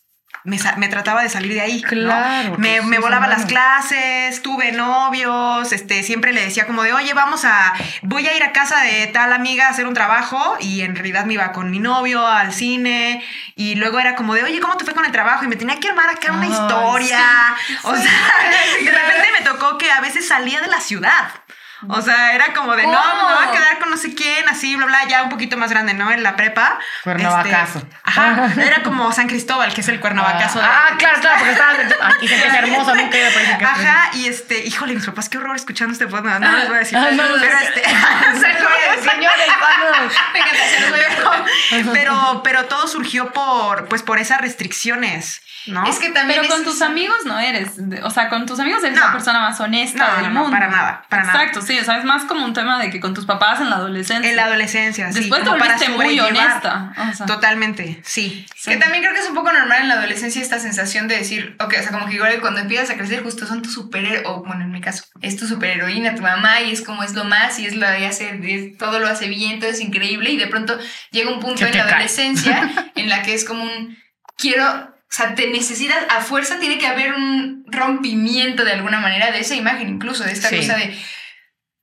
Speaker 4: me, me trataba de salir de ahí. ¿no?
Speaker 2: Claro,
Speaker 4: Me,
Speaker 2: pues,
Speaker 4: me
Speaker 2: sí,
Speaker 4: volaba las clases, tuve novios, este, siempre le decía como de, oye, vamos a, voy a ir a casa de tal amiga a hacer un trabajo y en realidad me iba con mi novio al cine y luego era como de, oye, ¿cómo te fue con el trabajo? Y me tenía que armar acá una historia. O sea, de repente me tocó que a veces salía de la ciudad. O sea, era como de, no,
Speaker 1: ¿Cómo?
Speaker 4: me voy a quedar con no sé quién, así, bla, bla, ya un poquito más grande, ¿no? En la prepa.
Speaker 2: Cuernavacazo.
Speaker 4: Este, ajá, era como San Cristóbal, que es el Cuernavacazo. de-
Speaker 2: Ah, claro, claro, porque estaba aquí se es hermoso, nunca iba a parecer que
Speaker 4: Ajá, y este, híjole, mis papás, qué horror escuchando este podcast, no, no les voy a decir.
Speaker 2: Ah, no, no,
Speaker 4: pero
Speaker 2: no.
Speaker 4: este,
Speaker 2: Señores,
Speaker 4: pero, pero todo surgió por, pues, por esas restricciones, ¿no?
Speaker 1: Es que también
Speaker 3: Pero con
Speaker 1: es-
Speaker 3: tus amigos no eres, de- o sea, con tus amigos eres
Speaker 4: No.
Speaker 3: la persona más honesta
Speaker 4: No,
Speaker 3: del
Speaker 4: no, no,
Speaker 3: mundo.
Speaker 4: para nada, para nada.
Speaker 3: Exacto, sí, o sea, es más como un tema de que con tus papás en la adolescencia.
Speaker 4: en la adolescencia, sí,
Speaker 3: Después te volviste muy honesta. O sea,
Speaker 4: Totalmente, sí.
Speaker 1: Que también creo que es un poco normal en la adolescencia esta sensación de decir, ok, o sea, como que igual cuando empiezas a crecer, justo son tu superhéroe, o bueno, en mi caso, es tu superheroína, tu mamá, y es como es lo más, y es lo y hace, es- todo lo hace bien, todo es increíble, y de pronto llega un punto
Speaker 2: Se
Speaker 1: en la
Speaker 2: cae.
Speaker 1: adolescencia en la que es como un, quiero, o sea, te necesitas, a fuerza tiene que haber un rompimiento de alguna manera de esa imagen, incluso de esta
Speaker 2: Sí.
Speaker 1: cosa de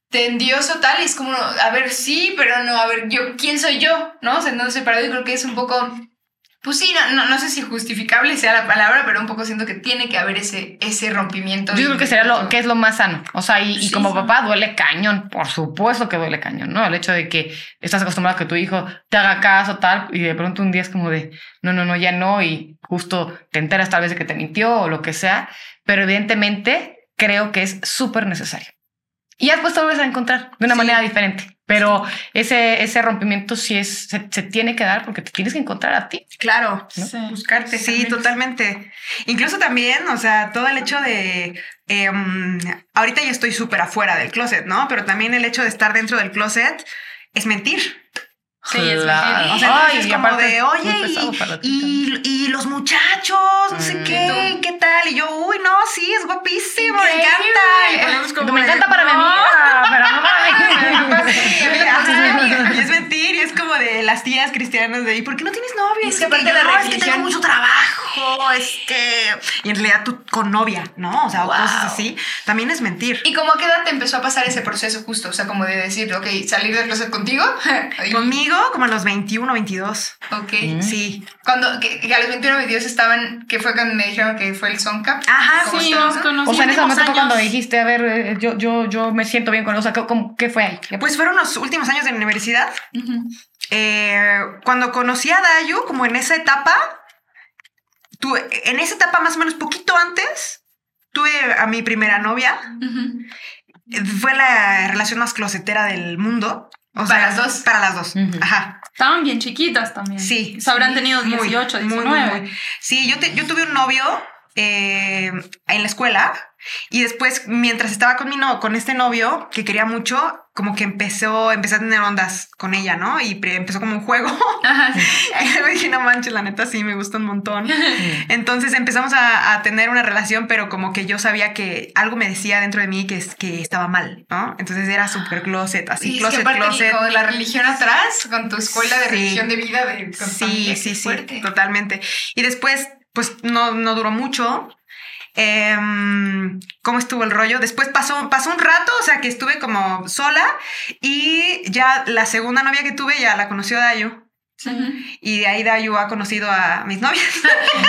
Speaker 1: tendioso tal, y es como, a ver, sí, pero no, a ver, yo, ¿quién soy yo? ¿No? O sea, no separado, y creo que es un poco pues sí, no, no, no sé si justificable sea la palabra, pero un poco siento que tiene que haber ese, ese rompimiento.
Speaker 2: Yo creo que sería lo que es lo más sano. O sea, y, como
Speaker 1: sí.
Speaker 2: papá duele cañón, por supuesto que duele cañón, ¿no? El hecho de que estás acostumbrado a que tu hijo te haga caso, tal, y de pronto un día es como de, no, no, no, ya no, y justo te enteras tal vez de que te mintió o lo que sea, pero evidentemente creo que es súper necesario. Y ya después te vuelves a encontrar de una
Speaker 1: Sí.
Speaker 2: manera diferente. Pero ese, ese rompimiento sí es, se, se tiene que dar porque te tienes que encontrar a ti.
Speaker 4: Claro.
Speaker 2: ¿no?
Speaker 3: sí.
Speaker 1: buscarte.
Speaker 4: Sí, totalmente. Incluso también, o sea, todo el hecho de... em, ahorita ya estoy súper afuera del closet, ¿no? Pero también el hecho de estar dentro del closet es mentir.
Speaker 3: Sí, es
Speaker 2: Claro.
Speaker 3: mentira.
Speaker 4: O sea,
Speaker 2: Ay,
Speaker 4: es como de,
Speaker 2: es
Speaker 4: oye, y, los muchachos, no sé qué, qué tal. Y yo, uy, no, sí, es guapísimo, me encanta. Y ponemos como
Speaker 2: me
Speaker 4: de,
Speaker 2: encanta para mi amiga, pero no
Speaker 4: es mentir, y es como de las tías cristianas de, ¿y por qué no tienes novia?
Speaker 1: Es que aparte
Speaker 4: yo,
Speaker 1: la
Speaker 4: "No, es que tengo mucho trabajo, es que... Y en realidad tú con novia, ¿no? O sea,
Speaker 1: Wow.
Speaker 4: cosas así, también es mentir.
Speaker 1: ¿Y como a qué edad te empezó a pasar ese proceso justo? O sea, como de decir, ok, salir del closet contigo.
Speaker 4: Conmigo, como a los 21, 22.
Speaker 1: Ok.
Speaker 2: Mm.
Speaker 4: Sí.
Speaker 1: Cuando, que, que a los 21 22 estaban, que fue cuando me dijeron que fue el Soncap.
Speaker 4: Ajá,
Speaker 1: ¿Cómo
Speaker 3: Sí, nos conocimos.
Speaker 2: O sea, en ese momento fue cuando dijiste, a ver, eh, yo, yo, yo me siento bien con o sea, ¿qué, cómo- qué fue ahí? ¿Qué-
Speaker 4: Pues fueron los últimos años de la universidad.
Speaker 1: Ujú.
Speaker 4: Eh, cuando conocí a Dayu, como en esa etapa, tuve, en esa etapa más o menos poquito antes, tuve a mi primera novia. Fue la relación más closetera del mundo. O
Speaker 1: Para
Speaker 4: sea,
Speaker 1: las dos.
Speaker 4: Para las dos. Ajá.
Speaker 3: Estaban bien chiquitas también.
Speaker 4: Sí.
Speaker 3: O sea, habrán
Speaker 4: sí,
Speaker 3: tenido
Speaker 4: muy,
Speaker 3: 18,
Speaker 4: muy,
Speaker 3: 19.
Speaker 4: muy, muy. Sí, yo, te- yo tuve un novio eh, en la escuela y después, mientras estaba con, mi no, con este novio que quería mucho, como que empezó, empecé a tener ondas con ella, ¿no? Y empezó como un juego.
Speaker 1: Ajá.
Speaker 4: Y luego dije, no manches, la neta sí, me gusta un montón. Entonces empezamos a, a tener una relación, pero como que yo sabía que algo me decía dentro de mí que, es, que estaba mal, ¿no? Entonces era súper closet, así,
Speaker 1: Sí, es que
Speaker 4: closet, closet.
Speaker 1: con la religión atrás, con tu escuela de
Speaker 4: Sí.
Speaker 1: religión de vida, de
Speaker 4: Sí, sí, sí, totalmente. Y después, pues no, no duró mucho. Em, ¿Cómo estuvo el rollo? Después pasó, pasó un rato, o sea que estuve como sola y ya la segunda novia que tuve ya la conoció Y de ahí Dayu ha conocido a mis novias.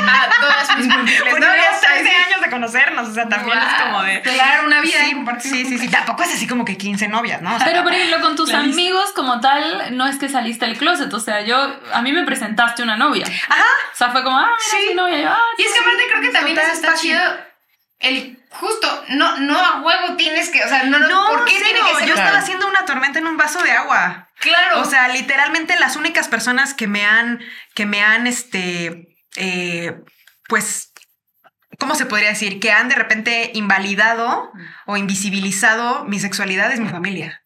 Speaker 1: Ah, todas mis múltiples novias,
Speaker 4: ya 13
Speaker 1: sí.
Speaker 4: años de conocernos, o sea, también es como de...
Speaker 1: Claro, una vida.
Speaker 4: Sí,
Speaker 1: y
Speaker 4: sí, sí, sí, tampoco es así como que 15 novias, ¿no? O sea,
Speaker 3: Pero por ejemplo, con tus amigos como tal, no es que saliste del closet. O sea, yo, a mí me presentaste una novia.
Speaker 4: Ajá,
Speaker 3: O sea, fue como, ah, mira,
Speaker 4: Sí.
Speaker 3: mi novia. Y yo, ah,
Speaker 1: Y es que aparte creo que también eso está chido el justo, no, no a huevo tienes que, o sea, no, no,
Speaker 4: No,
Speaker 1: ¿por qué
Speaker 4: cero.
Speaker 1: tiene que ser?
Speaker 4: Yo
Speaker 2: Claro.
Speaker 4: estaba haciendo una tormenta en un vaso de agua.
Speaker 1: Claro.
Speaker 4: O sea, literalmente las únicas personas que me han, que me han, este, eh, pues, ¿cómo se podría decir? Que han de repente invalidado o invisibilizado mi sexualidad es mi familia.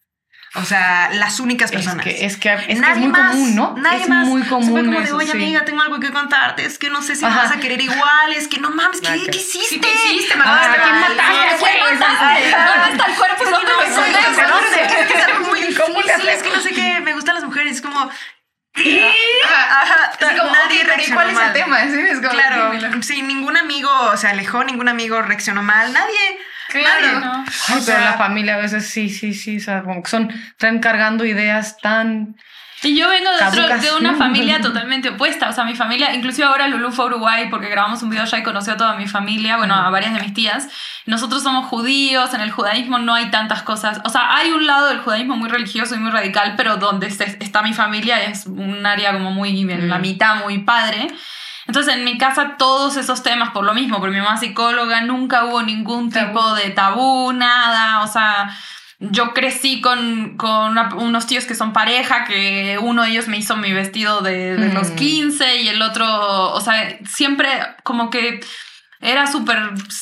Speaker 4: O sea, las únicas
Speaker 2: Es
Speaker 4: personas.
Speaker 2: que es, que, es, que es
Speaker 4: nadie
Speaker 2: muy
Speaker 4: más,
Speaker 2: común, ¿no?
Speaker 4: Nadie
Speaker 2: es
Speaker 4: más.
Speaker 2: muy
Speaker 4: sea, fue
Speaker 2: común
Speaker 4: como de, oye,
Speaker 2: sí.
Speaker 4: amiga, tengo algo que contarte. Es que no sé si me vas a querer igual. Es que no mames, ¿qué,
Speaker 2: Ah,
Speaker 4: ¿qué
Speaker 2: que-
Speaker 4: hiciste?
Speaker 1: Sí, ¿qué hiciste,
Speaker 2: Ah,
Speaker 1: mamá?
Speaker 2: ¿a quién mataste?
Speaker 1: no,
Speaker 3: ¿A quién mataste? ¿Dónde está el cuerpo? ¿Dónde lo.
Speaker 4: Es que es algo muy
Speaker 2: ¿Cómo le
Speaker 4: difícil, es que no sé qué, me gustan las mujeres, es como,
Speaker 1: Ajá.
Speaker 4: ajá,
Speaker 1: Así como,
Speaker 4: nadie
Speaker 1: ok, pero ¿y
Speaker 4: reaccionó
Speaker 1: cuál es el tema? Sí, es como,
Speaker 4: Claro, sí, ningún amigo se alejó, ningún amigo reaccionó mal, nadie.
Speaker 1: Claro.
Speaker 4: nadie.
Speaker 3: No.
Speaker 2: Ay,
Speaker 4: O
Speaker 2: pero
Speaker 4: sea-
Speaker 2: la familia a veces sí, sí, sí, o sea, como que son, traen cargando ideas tan...
Speaker 3: Y yo vengo de, otro- de una familia totalmente opuesta. O sea, mi familia, inclusive ahora Lulu fue a Uruguay porque grabamos un video allá y conoció a toda mi familia, bueno, a varias de mis tías. Nosotros somos judíos, en el judaísmo no hay tantas cosas. O sea, hay un lado del judaísmo muy religioso y muy radical, pero donde está mi familia es un área como muy en la mitad, muy padre. Entonces, en mi casa todos esos temas, por lo mismo, porque mi mamá psicóloga, nunca hubo ningún tipo de tabú, nada. O sea, yo crecí con, con una- unos tíos que son pareja, que uno de ellos me hizo mi vestido de, de los
Speaker 2: Mm.
Speaker 3: 15 y el otro, o sea, siempre como que era súper,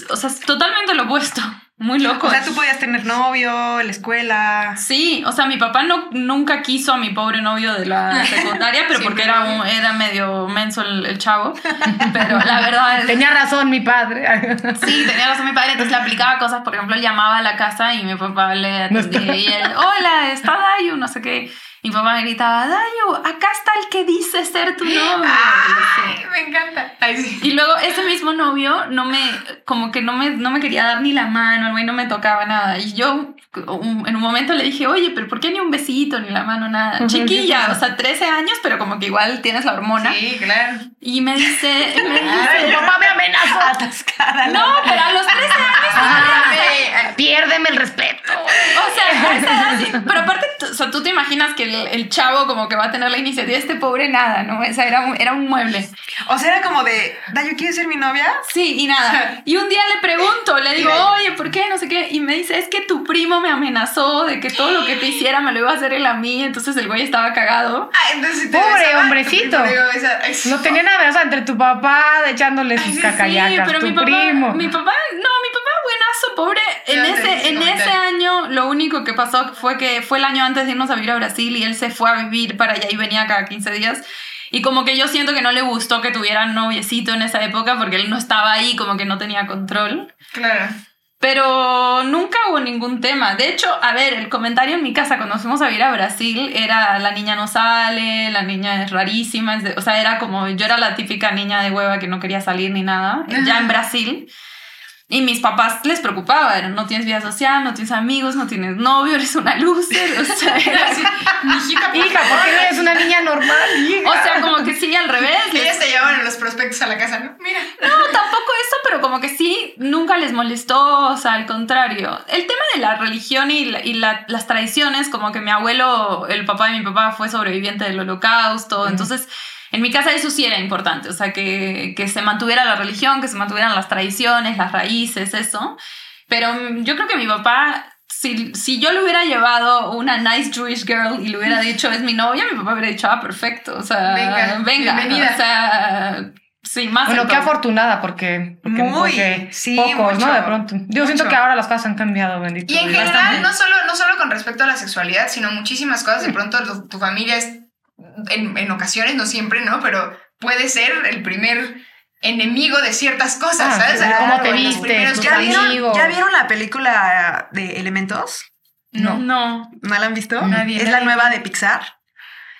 Speaker 3: o sea, totalmente lo opuesto. Muy loco.
Speaker 4: O sea, tú podías tener novio, en la escuela.
Speaker 3: Sí, o sea, mi papá no, nunca quiso a mi pobre novio de la secundaria, pero porque era, un- era medio menso el, el chavo. Pero la verdad es
Speaker 2: Tenía razón mi padre.
Speaker 3: Sí, tenía razón mi padre, entonces le aplicaba cosas, por ejemplo, él llamaba a la casa y mi papá le atendía y él, hola, está Dayu, no sé qué. Mi papá me gritaba, Dayu, acá está el que dice ser tu novio.
Speaker 1: Ay, me encanta. Ay, sí.
Speaker 3: Y luego ese mismo novio no me, como que no me, no me quería dar ni la mano, el güey no me tocaba nada. Y yo un- en un momento le dije, oye, pero ¿por qué ni un besito, ni la mano, nada? Chiquilla,
Speaker 2: ¿qué
Speaker 3: o sea, 13 años, pero como que igual tienes la hormona.
Speaker 1: Sí, claro.
Speaker 3: Y me dice, me dice,
Speaker 2: mi papá me amenazó.
Speaker 4: Atascada.
Speaker 3: no, pero a los 13 años
Speaker 2: Ay, piérdeme el respeto.
Speaker 3: O sea, a esa edad sí. Pero aparte, tú- o sea, tú te imaginas que el, el chavo como que va a tener la iniciativa, este pobre nada, ¿no? O sea, era un, era un mueble.
Speaker 4: O sea, era como de, Dayo, ¿quieres ser mi novia?
Speaker 3: Sí, y nada. Y un día le pregunto, le digo, oye, ¿por qué? No sé qué. Y me dice, es que tu primo me amenazó de que todo lo que te hiciera me lo iba a hacer él a mí. Entonces el güey estaba cagado.
Speaker 1: Entonces si te
Speaker 2: Pobre
Speaker 1: besaba,
Speaker 2: hombrecito.
Speaker 1: te iba a besar. Ay, sí.
Speaker 2: No tenía nada, o sea, entre tu papá echándole sus
Speaker 3: Sí,
Speaker 2: cacayacas,
Speaker 3: pero
Speaker 2: tu
Speaker 3: mi papá,
Speaker 2: primo.
Speaker 3: mi papá, no, mi papá buenazo, pobre. En
Speaker 1: Ya
Speaker 3: ese, en ese año, lo único que pasó fue que fue el año antes de irnos a vivir a Brasil y él se fue a vivir para allá y venía cada 15 días. Y como que yo siento que no le gustó que tuviera noviecito en esa época porque él no estaba ahí, como que no tenía control.
Speaker 1: Claro.
Speaker 3: Pero nunca hubo ningún tema. De hecho, a ver, el comentario en mi casa cuando fuimos a vivir a Brasil era la niña no sale, la niña es rarísima. es de- o sea, era como yo era la típica niña de hueva que no quería salir ni nada, ya en Brasil. Y mis papás les preocupaba, era, no tienes vida social, no tienes amigos, no tienes novio, eres una loser. O sea, era así,
Speaker 1: por
Speaker 2: Hija, ¿por qué no eres una niña normal? hija?
Speaker 3: o sea, como que sí, al revés.
Speaker 1: Ellas te llevaban los prospectos a la casa, ¿no? Mira.
Speaker 3: No, tampoco eso, pero como que sí, nunca les molestó, o sea, al contrario. El tema de la religión y, la- y la- las tradiciones, como que mi abuelo, el papá de mi papá fue sobreviviente del holocausto, entonces en mi casa eso sí era importante, o sea, que, que se mantuviera la religión, que se mantuvieran las tradiciones, las raíces, eso. Pero mm, yo creo que mi papá... Si, si yo le hubiera llevado una nice Jewish girl y le hubiera dicho es mi novia, mi papá hubiera dicho, ah, perfecto. O sea,
Speaker 1: Venga,
Speaker 3: venga.
Speaker 1: bienvenida.
Speaker 3: O sea, sí, más.
Speaker 2: Bueno,
Speaker 3: en
Speaker 2: qué afortunada, porque, porque,
Speaker 4: Muy,
Speaker 2: porque
Speaker 4: sí,
Speaker 2: pocos,
Speaker 4: mucho,
Speaker 2: ¿no? De pronto. Yo siento
Speaker 4: mucho.
Speaker 2: que ahora las cosas han cambiado, bendito.
Speaker 1: Y en
Speaker 2: Dios.
Speaker 1: general, no solo, no solo con respecto a la sexualidad, sino muchísimas cosas. De pronto tu, tu familia es, en, en ocasiones, no siempre, ¿no? Pero puede ser el primer enemigo de ciertas cosas,
Speaker 2: Ah,
Speaker 1: ¿sabes?
Speaker 2: claro, cómo te
Speaker 1: primeros
Speaker 2: tus
Speaker 4: ¿Ya vieron. ¿Ya vieron la película de Elementos?
Speaker 1: No.
Speaker 3: No.
Speaker 4: ¿No la han visto?
Speaker 1: Nadie,
Speaker 4: Es
Speaker 1: nadie.
Speaker 4: la nueva de Pixar.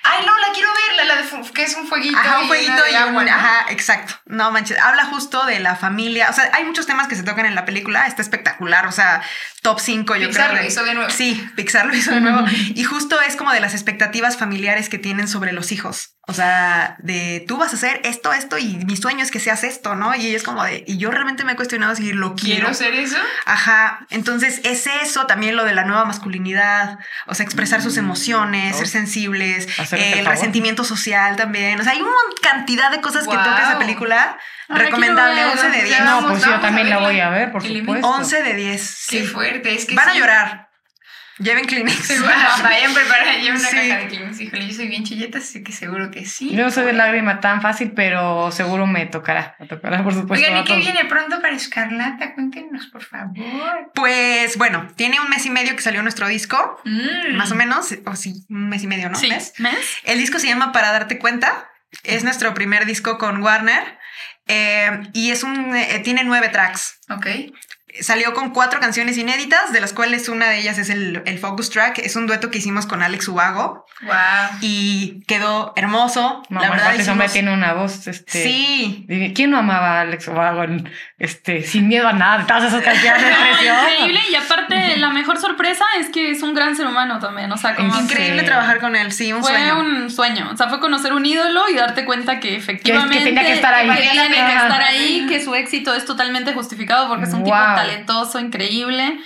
Speaker 1: Ay, no, la quiero ver, la, la de que es un fueguito.
Speaker 4: Ajá, un
Speaker 1: y
Speaker 4: jueguito
Speaker 1: una de
Speaker 4: y
Speaker 1: agua.
Speaker 4: Ajá, exacto. No manches. Habla justo de la familia. O sea, hay muchos temas que se tocan en la película. Está espectacular. O sea, top 5, yo
Speaker 1: Pixar
Speaker 4: creo.
Speaker 1: lo
Speaker 4: de-
Speaker 1: hizo de nuevo.
Speaker 4: Sí, Pixar lo hizo de nuevo. y justo es como de las expectativas familiares que tienen sobre los hijos. O sea, de tú vas a hacer esto, esto y mi sueño es que seas esto, ¿no? Y es como de, y yo realmente me he cuestionado si lo quiero.
Speaker 1: Quiero ser eso.
Speaker 4: Ajá, entonces es eso también lo de la nueva masculinidad, o sea, expresar sus emociones, ser sensibles, eh,
Speaker 2: el
Speaker 4: resentimiento social también, o sea, hay una cantidad de cosas que toca esa película, Recomendable,
Speaker 3: verla.
Speaker 4: 11 de 10.
Speaker 2: No, pues yo también la voy a ver, por supuesto.
Speaker 4: 11 de 10.
Speaker 1: Qué
Speaker 4: sí.
Speaker 1: fuerte, es que
Speaker 4: Van a llorar. Lleven Kleenex.
Speaker 1: Seguro, Vayan preparados, lleven una
Speaker 4: Sí.
Speaker 1: caja de Kleenex. Híjole, yo soy bien chilleta, así que seguro que sí.
Speaker 2: Yo no soy de lágrima tan fácil, pero seguro me tocará. Me tocará, por supuesto.
Speaker 1: Oigan, ¿y qué viene pronto para Escarlata? Cuéntenos, por favor.
Speaker 4: Pues bueno, tiene un mes y medio que salió nuestro disco,
Speaker 1: Mm.
Speaker 4: más o menos, o sí, un mes y medio, ¿no?
Speaker 3: Sí,
Speaker 4: ¿Mes?
Speaker 3: ¿mes?
Speaker 4: El disco se llama Para darte cuenta. Es nuestro primer disco con Warner eh, y es un eh, tiene nueve tracks.
Speaker 1: Ok.
Speaker 4: Salió con cuatro canciones inéditas, de las cuales una de ellas es el, el focus track. Es un dueto que hicimos con Alex Ubago
Speaker 1: Wow.
Speaker 4: y quedó hermoso.
Speaker 2: No,
Speaker 4: la verdad,
Speaker 2: ese hombre tiene una voz, este...
Speaker 4: Sí,
Speaker 2: ¿Quién no amaba a Alex en, este, sin miedo a nada, todas esas canciones?
Speaker 3: No, increíble y aparte la mejor sorpresa es que es un gran ser humano también, o sea, como
Speaker 2: ¿En
Speaker 4: increíble
Speaker 2: Sí.
Speaker 4: trabajar con él, sí, un
Speaker 3: fue
Speaker 4: sueño.
Speaker 3: un sueño, o sea, fue conocer un ídolo y darte cuenta que efectivamente
Speaker 2: tenía que estar ahí.
Speaker 3: que tiene que estar ahí, que su éxito es totalmente justificado porque es un tipo
Speaker 2: Wow.
Speaker 3: Talentoso, increíble.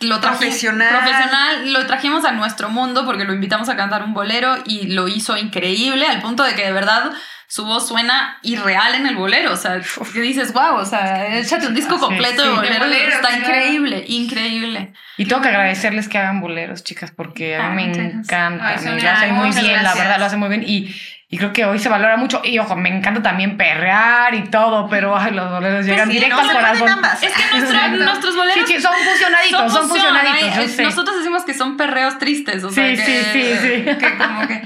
Speaker 3: Lo
Speaker 4: Profesional.
Speaker 3: Profesional, lo trajimos a nuestro mundo porque lo invitamos a cantar un bolero y lo hizo increíble al punto de que de verdad su voz suena irreal en el bolero, o sea, que dices, wow, o sea, échate un disco completo
Speaker 2: sí.
Speaker 3: de bolero,
Speaker 1: De bolero,
Speaker 3: está
Speaker 1: claro.
Speaker 3: increíble, increíble.
Speaker 2: Y tengo que agradecerles que hagan boleros, chicas, porque a mí me encanta.
Speaker 1: Ay,
Speaker 2: lo hacen muy bien, la verdad, lo hacen muy bien. Y, y creo que hoy se valora mucho. Y ojo, me encanta también perrear y todo, pero ay, los boleros llegan
Speaker 4: sí,
Speaker 2: directo
Speaker 4: no,
Speaker 2: al corazón.
Speaker 4: ambas.
Speaker 3: Es que nuestra- nuestros boleros
Speaker 2: Sí, sí, son fusionaditos, son,
Speaker 3: fusión,
Speaker 2: fusionaditos.
Speaker 3: ay,
Speaker 2: yo
Speaker 3: eh,
Speaker 2: sé.
Speaker 3: Nosotros decimos que son perreos tristes, o
Speaker 2: Sí,
Speaker 3: sea,
Speaker 2: sí,
Speaker 3: que,
Speaker 2: sí, sí.
Speaker 3: que como que...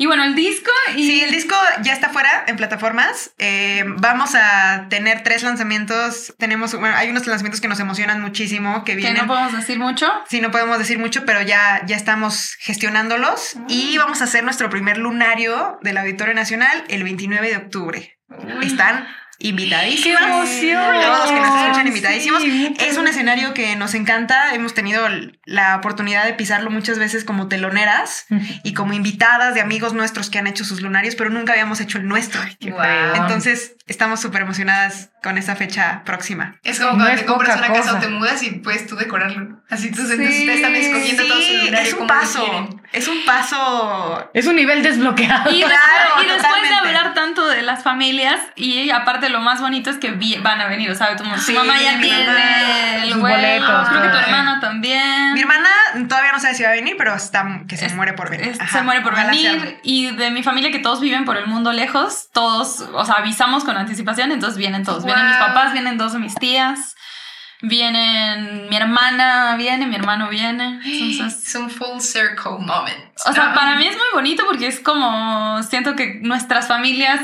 Speaker 3: Y bueno, el disco y...
Speaker 4: Sí, el disco ya está fuera en plataformas. Eh, vamos a tener tres lanzamientos. Tenemos, bueno, hay unos lanzamientos que nos emocionan muchísimo, que
Speaker 3: que
Speaker 4: vienen.
Speaker 3: no podemos decir mucho.
Speaker 4: Sí, no podemos decir mucho, pero ya, ya estamos gestionándolos. Y vamos a hacer nuestro primer lunario del Auditorio Nacional el 29 de octubre. Están invitadísimas.
Speaker 2: ¡Qué emoción!
Speaker 4: Todos los que nos invitadísimos.
Speaker 2: Sí,
Speaker 4: es un escenario que nos encanta. Hemos tenido la oportunidad de pisarlo muchas veces como teloneras y como invitadas de amigos nuestros que han hecho sus lunarios, pero nunca habíamos hecho el nuestro.
Speaker 1: Wow.
Speaker 4: Entonces, estamos súper emocionadas con esa fecha próxima.
Speaker 1: Es como
Speaker 2: No
Speaker 1: cuando
Speaker 2: es
Speaker 1: te compras una casa o
Speaker 2: cosa.
Speaker 1: te mudas y puedes tú decorarlo. Así tus
Speaker 3: Sí,
Speaker 1: ustedes están escogiendo todo su
Speaker 4: Sí,
Speaker 1: lunario
Speaker 4: es un paso. Es un paso
Speaker 2: Es un nivel desbloqueado.
Speaker 3: Y,
Speaker 4: Claro,
Speaker 3: después, y después de
Speaker 4: totalmente.
Speaker 3: hablar tanto de las familias, y aparte lo más bonito es que van a venir, o sea, tu, tu
Speaker 4: Sí,
Speaker 3: mamá
Speaker 4: mi
Speaker 3: tiene
Speaker 4: mamá.
Speaker 3: vuelo,
Speaker 2: boletos,
Speaker 3: creo que tu hermana también.
Speaker 4: Mi hermana todavía no sabe si va a venir, pero está que se
Speaker 3: Es-
Speaker 4: muere por venir. Ajá,
Speaker 3: se muere por venir y de mi familia que todos viven por el mundo lejos, todos, o sea, avisamos con anticipación, entonces vienen todos, vienen mis papás, vienen dos de mis tías, vienen mi hermana viene, mi hermano viene, entonces
Speaker 1: Es un full circle moment.
Speaker 3: o sea,
Speaker 1: ¿no?
Speaker 3: para mí es muy bonito porque es como siento que nuestras familias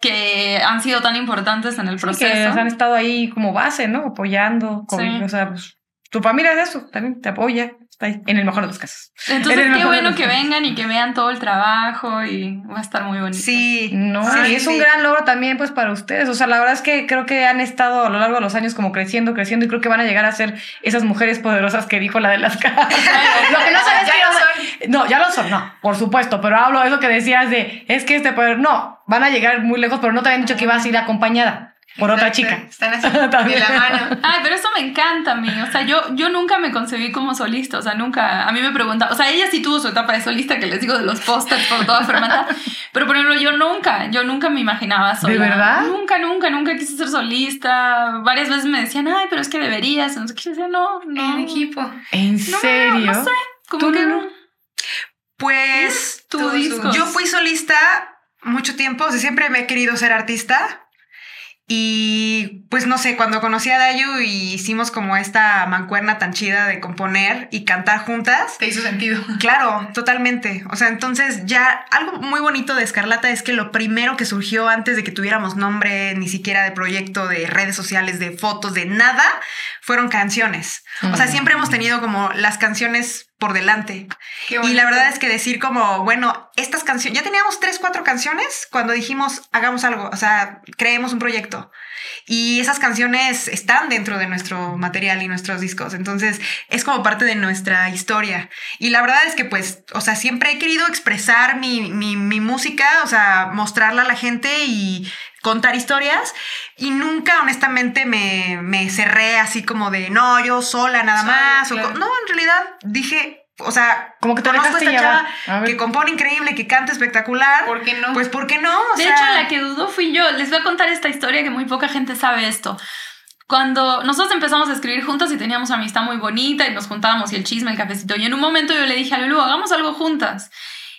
Speaker 3: que han sido tan importantes en el
Speaker 2: que
Speaker 3: proceso.
Speaker 2: han estado ahí como base, ¿no? Apoyando. con-
Speaker 3: Sí.
Speaker 2: O sea, pues, tu familia es eso, también te apoya. Está ahí, en el mejor de los casos.
Speaker 3: Entonces,
Speaker 2: En
Speaker 3: qué bueno que
Speaker 2: casos.
Speaker 3: vengan y que vean todo el trabajo y va a estar muy bonito.
Speaker 4: Sí.
Speaker 2: No,
Speaker 4: Sí,
Speaker 2: es un gran logro también pues para ustedes. O sea, la verdad es que creo que han estado a lo largo de los años como creciendo, creciendo y creo que van a llegar a ser esas mujeres poderosas que dijo la de las caras. lo que no sabes
Speaker 1: Ya
Speaker 2: que
Speaker 1: lo
Speaker 2: no-
Speaker 1: son.
Speaker 2: No, ya lo son, no, por supuesto, pero hablo de eso que decías de, es que este poder, no, van a llegar muy lejos, pero no te habían dicho que ibas a ir acompañada por otra chica.
Speaker 1: Están así de
Speaker 2: También.
Speaker 1: la mano.
Speaker 3: Ay, pero eso me encanta a mí. O sea, yo, yo nunca me concebí como solista. O sea, nunca. A mí me pregunta. O sea, ella sí tuvo su etapa de solista, que les digo de los pósters por toda Fermata. Pero por ejemplo, yo nunca. Yo nunca me imaginaba sola.
Speaker 2: ¿De verdad?
Speaker 3: Nunca, nunca, nunca quise ser solista. Varias veces me decían, ay, pero es que deberías. Entonces, yo decía, no, no.
Speaker 1: En equipo.
Speaker 2: ¿En
Speaker 3: No,
Speaker 2: serio?
Speaker 3: no sé. Como
Speaker 2: ¿Tú
Speaker 3: que
Speaker 2: no?
Speaker 3: no.
Speaker 4: Pues
Speaker 3: Tu disco.
Speaker 4: yo fui solista mucho tiempo, o sea, siempre me he querido ser artista. Y pues no sé, cuando conocí a Dayu y hicimos como esta mancuerna tan chida de componer y cantar juntas,
Speaker 1: Te hizo sentido.
Speaker 4: Claro, totalmente. O sea, entonces ya algo muy bonito de Escarlata es que lo primero que surgió antes de que tuviéramos nombre, ni siquiera de proyecto, de redes sociales, de fotos, de nada, fueron canciones. O sea,
Speaker 2: Mm.
Speaker 4: siempre hemos tenido como las canciones por delante. Y la verdad es que decir como, bueno, estas canciones, ya teníamos tres, cuatro canciones cuando dijimos, hagamos algo, o sea, creemos un proyecto. Y esas canciones están dentro de nuestro material y nuestros discos. Entonces, es como parte de nuestra historia. Y la verdad es que, pues, o sea, siempre he querido expresar mi, mi, mi música, o sea, mostrarla a la gente y contar historias. Y nunca, honestamente, me, me cerré así como de, no, yo sola nada
Speaker 1: Sola,
Speaker 4: más.
Speaker 1: claro.
Speaker 4: no, en realidad dije, o sea,
Speaker 2: Como que te
Speaker 4: conozco esta chava
Speaker 2: A
Speaker 4: que compone increíble, que canta espectacular.
Speaker 1: ¿Por qué no?
Speaker 4: Pues, ¿por qué no? O
Speaker 3: De
Speaker 4: sea,
Speaker 3: hecho, la que dudó fui yo. Les voy a contar esta historia que muy poca gente sabe esto. Cuando nosotros empezamos a escribir juntas y teníamos amistad muy bonita y nos juntábamos y el chisme, el cafecito, y en un momento yo le dije a Lulu, hagamos algo juntas.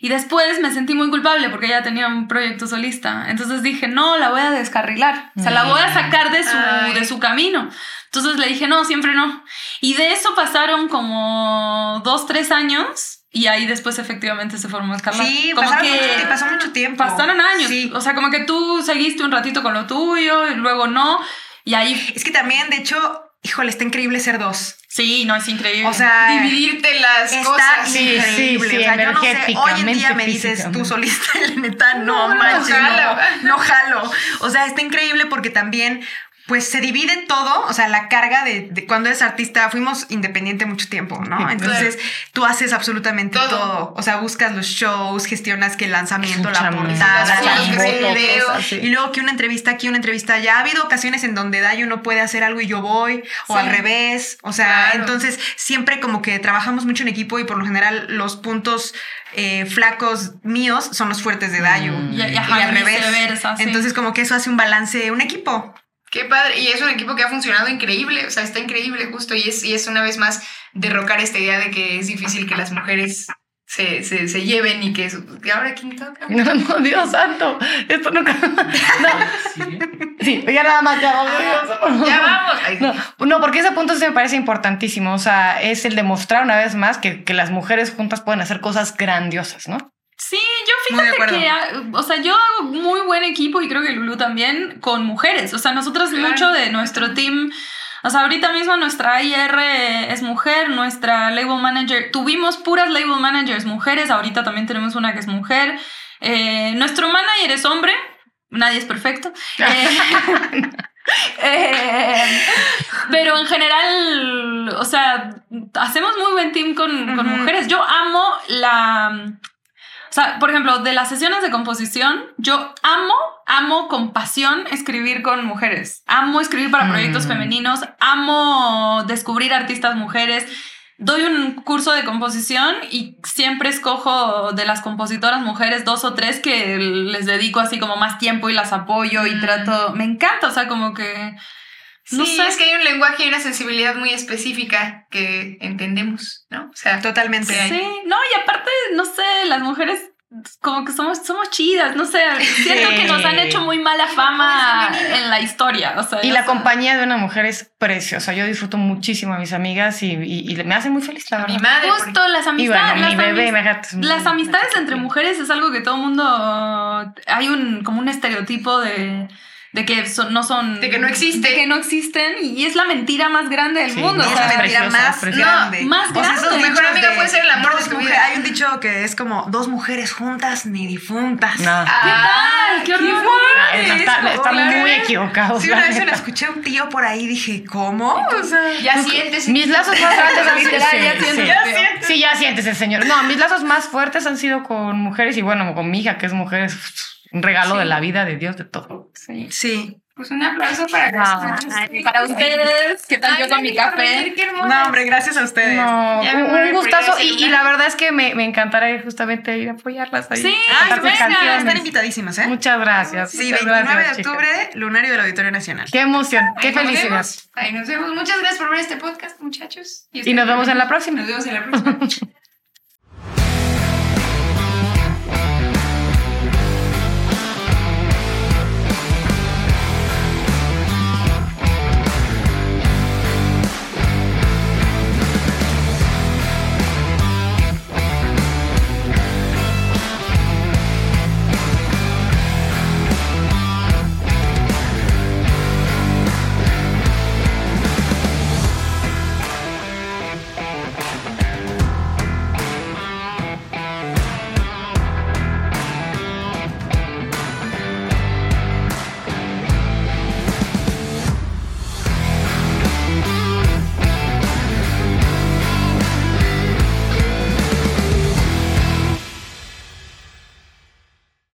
Speaker 3: Y después me sentí muy culpable porque ella tenía un proyecto solista. Entonces dije, no, la voy a descarrilar. O sea, la voy a sacar de su,
Speaker 1: Ay.
Speaker 3: de su camino. Entonces le dije, no, siempre no. Y de eso pasaron como dos, tres años. Y ahí después efectivamente se formó Escarlata.
Speaker 4: Sí,
Speaker 3: como
Speaker 4: pasaron
Speaker 3: que
Speaker 4: mucho, pasó mucho tiempo.
Speaker 3: pasaron años.
Speaker 4: Sí.
Speaker 3: O sea, como que tú seguiste un ratito con lo tuyo y luego no. Y ahí,
Speaker 4: Es que también, de hecho, híjole, está increíble ser dos.
Speaker 3: sí, no, es increíble.
Speaker 4: O sea,
Speaker 1: Dividirte las
Speaker 4: está
Speaker 1: cosas.
Speaker 4: Increíble.
Speaker 2: sí,
Speaker 4: o sea, yo no sé, hoy en día me dices tú solista, la neta, no,
Speaker 1: No, no
Speaker 4: manches,
Speaker 1: jalo.
Speaker 4: no, no jalo. O sea, está increíble porque también pues se divide todo, o sea, la carga de, de cuando eres artista, fuimos independiente mucho tiempo, ¿no? Entonces tú haces absolutamente
Speaker 1: Todo.
Speaker 4: todo. O sea, buscas los shows, gestionas que el lanzamiento, la portada, las
Speaker 1: video.
Speaker 2: cosas,
Speaker 4: y luego que una entrevista aquí, una entrevista allá. Ha habido ocasiones en donde Dayo no puede hacer algo y yo voy, o
Speaker 1: Sí.
Speaker 4: al revés. O sea,
Speaker 1: Claro.
Speaker 4: entonces siempre como que trabajamos mucho en equipo y por lo general los puntos eh, flacos míos son los fuertes de Dayo.
Speaker 2: Mm.
Speaker 3: Y- y
Speaker 4: Y
Speaker 3: ajá,
Speaker 4: al revés.
Speaker 3: sí.
Speaker 4: Entonces como que eso hace un balance, un equipo.
Speaker 1: Qué padre. Y es un equipo que ha funcionado increíble. O sea, está increíble justo. Y es, y es una vez más derrocar esta idea de que es difícil que las mujeres se, se, se lleven y que, su- que ahora quién toca.
Speaker 2: No, no, Dios santo. Esto nunca. No. Sí, ya nada más, ya vamos.
Speaker 1: Ya vamos.
Speaker 2: No, no, porque ese punto sí me parece importantísimo. O sea, es el demostrar una vez más que, que las mujeres juntas pueden hacer cosas grandiosas, ¿no?
Speaker 3: Sí,
Speaker 4: Muy de
Speaker 3: fíjate
Speaker 4: acuerdo.
Speaker 3: que, o sea, yo hago muy buen equipo y creo que Lulu también con mujeres. O sea, nosotros
Speaker 1: Claro.
Speaker 3: mucho de nuestro team, o sea, ahorita mismo nuestra IR es mujer, nuestra label manager, tuvimos puras label managers mujeres, ahorita también tenemos una que es mujer. Eh, nuestro manager es hombre, nadie es perfecto. Eh, eh, pero en general, o sea, hacemos muy buen team con, mujeres. Yo amo la... O sea, por ejemplo, de las sesiones de composición, yo amo, amo con pasión escribir con mujeres. Amo escribir para proyectos
Speaker 2: Mm.
Speaker 3: femeninos, amo descubrir artistas mujeres. Doy un curso de composición y siempre escojo de las compositoras mujeres dos o tres que les dedico así como más tiempo y las apoyo y
Speaker 1: Mm.
Speaker 3: trato. Me encanta, o sea, como que. No
Speaker 1: sí,
Speaker 3: sé.
Speaker 1: es que hay un lenguaje y una sensibilidad muy específica que entendemos, ¿no? O sea,
Speaker 4: Totalmente.
Speaker 1: Sí.
Speaker 3: Sí, no, y aparte, no sé, las mujeres como que somos, somos chidas, no sé, siento
Speaker 2: Sí.
Speaker 3: que nos han hecho muy mala fama en la historia, o sea,
Speaker 2: Y la
Speaker 3: sé.
Speaker 2: compañía de una mujer es preciosa. Yo disfruto muchísimo a mis amigas y, y- y me hace muy feliz, la
Speaker 1: mi
Speaker 2: verdad.
Speaker 1: madre. por
Speaker 3: Justo las
Speaker 2: Y
Speaker 3: amistades,
Speaker 2: bueno, mi
Speaker 3: las,
Speaker 2: bebé,
Speaker 3: las amistades entre mujeres es algo que todo el mundo, hay un, como un estereotipo de, de que son- no son...
Speaker 1: De que no existe.
Speaker 3: De que no existen y es la mentira más grande del
Speaker 2: Sí,
Speaker 3: mundo,
Speaker 2: no,
Speaker 3: o
Speaker 4: es la mentira
Speaker 2: preciosa,
Speaker 4: más
Speaker 2: preciosa.
Speaker 4: grande.
Speaker 3: No, más
Speaker 4: O sea,
Speaker 3: grande.
Speaker 1: Tu mejor amiga
Speaker 4: de
Speaker 1: puede ser el amor de tu
Speaker 4: mujeres-
Speaker 1: vida.
Speaker 4: Hay un dicho que es como dos mujeres juntas ni difuntas.
Speaker 2: No.
Speaker 3: ¿Qué
Speaker 1: Ah,
Speaker 3: tal? ¡Qué horror!
Speaker 2: Está- muy equivocados.
Speaker 4: Sí, una vez se lo escuché a un tío por ahí y dije, ¿cómo? O sea,
Speaker 1: Ya sientes.
Speaker 2: Mis lazos más grandes han sido.
Speaker 3: Literal, ya sientes
Speaker 2: sí. ya sientes el señor. No, mis lazos más fuertes han sido con mujeres y bueno, con mi hija, que es mujer, es un regalo
Speaker 1: Sí.
Speaker 2: de la vida, de Dios, de todo.
Speaker 1: Sí.
Speaker 4: sí.
Speaker 1: Pues un aplauso para.
Speaker 3: Ay, para ustedes, ¿qué tal yo con mi café?
Speaker 4: No, hombre, gracias a ustedes.
Speaker 2: No, un, gustazo y, la verdad es que me, me encantará ir justamente ir a apoyarlas ahí.
Speaker 3: Sí, venga.
Speaker 4: Están invitadísimas, ¿eh?
Speaker 2: Muchas gracias.
Speaker 4: Sí,
Speaker 2: muchas
Speaker 4: 29
Speaker 2: gracias,
Speaker 4: de
Speaker 2: chicas.
Speaker 4: octubre, lunario del Auditorio Nacional.
Speaker 2: Qué emoción, qué felicidad.
Speaker 1: Ahí nos vemos. Muchas gracias por ver este podcast, muchachos.
Speaker 2: Y nos vemos en la próxima.
Speaker 1: Nos vemos en la próxima.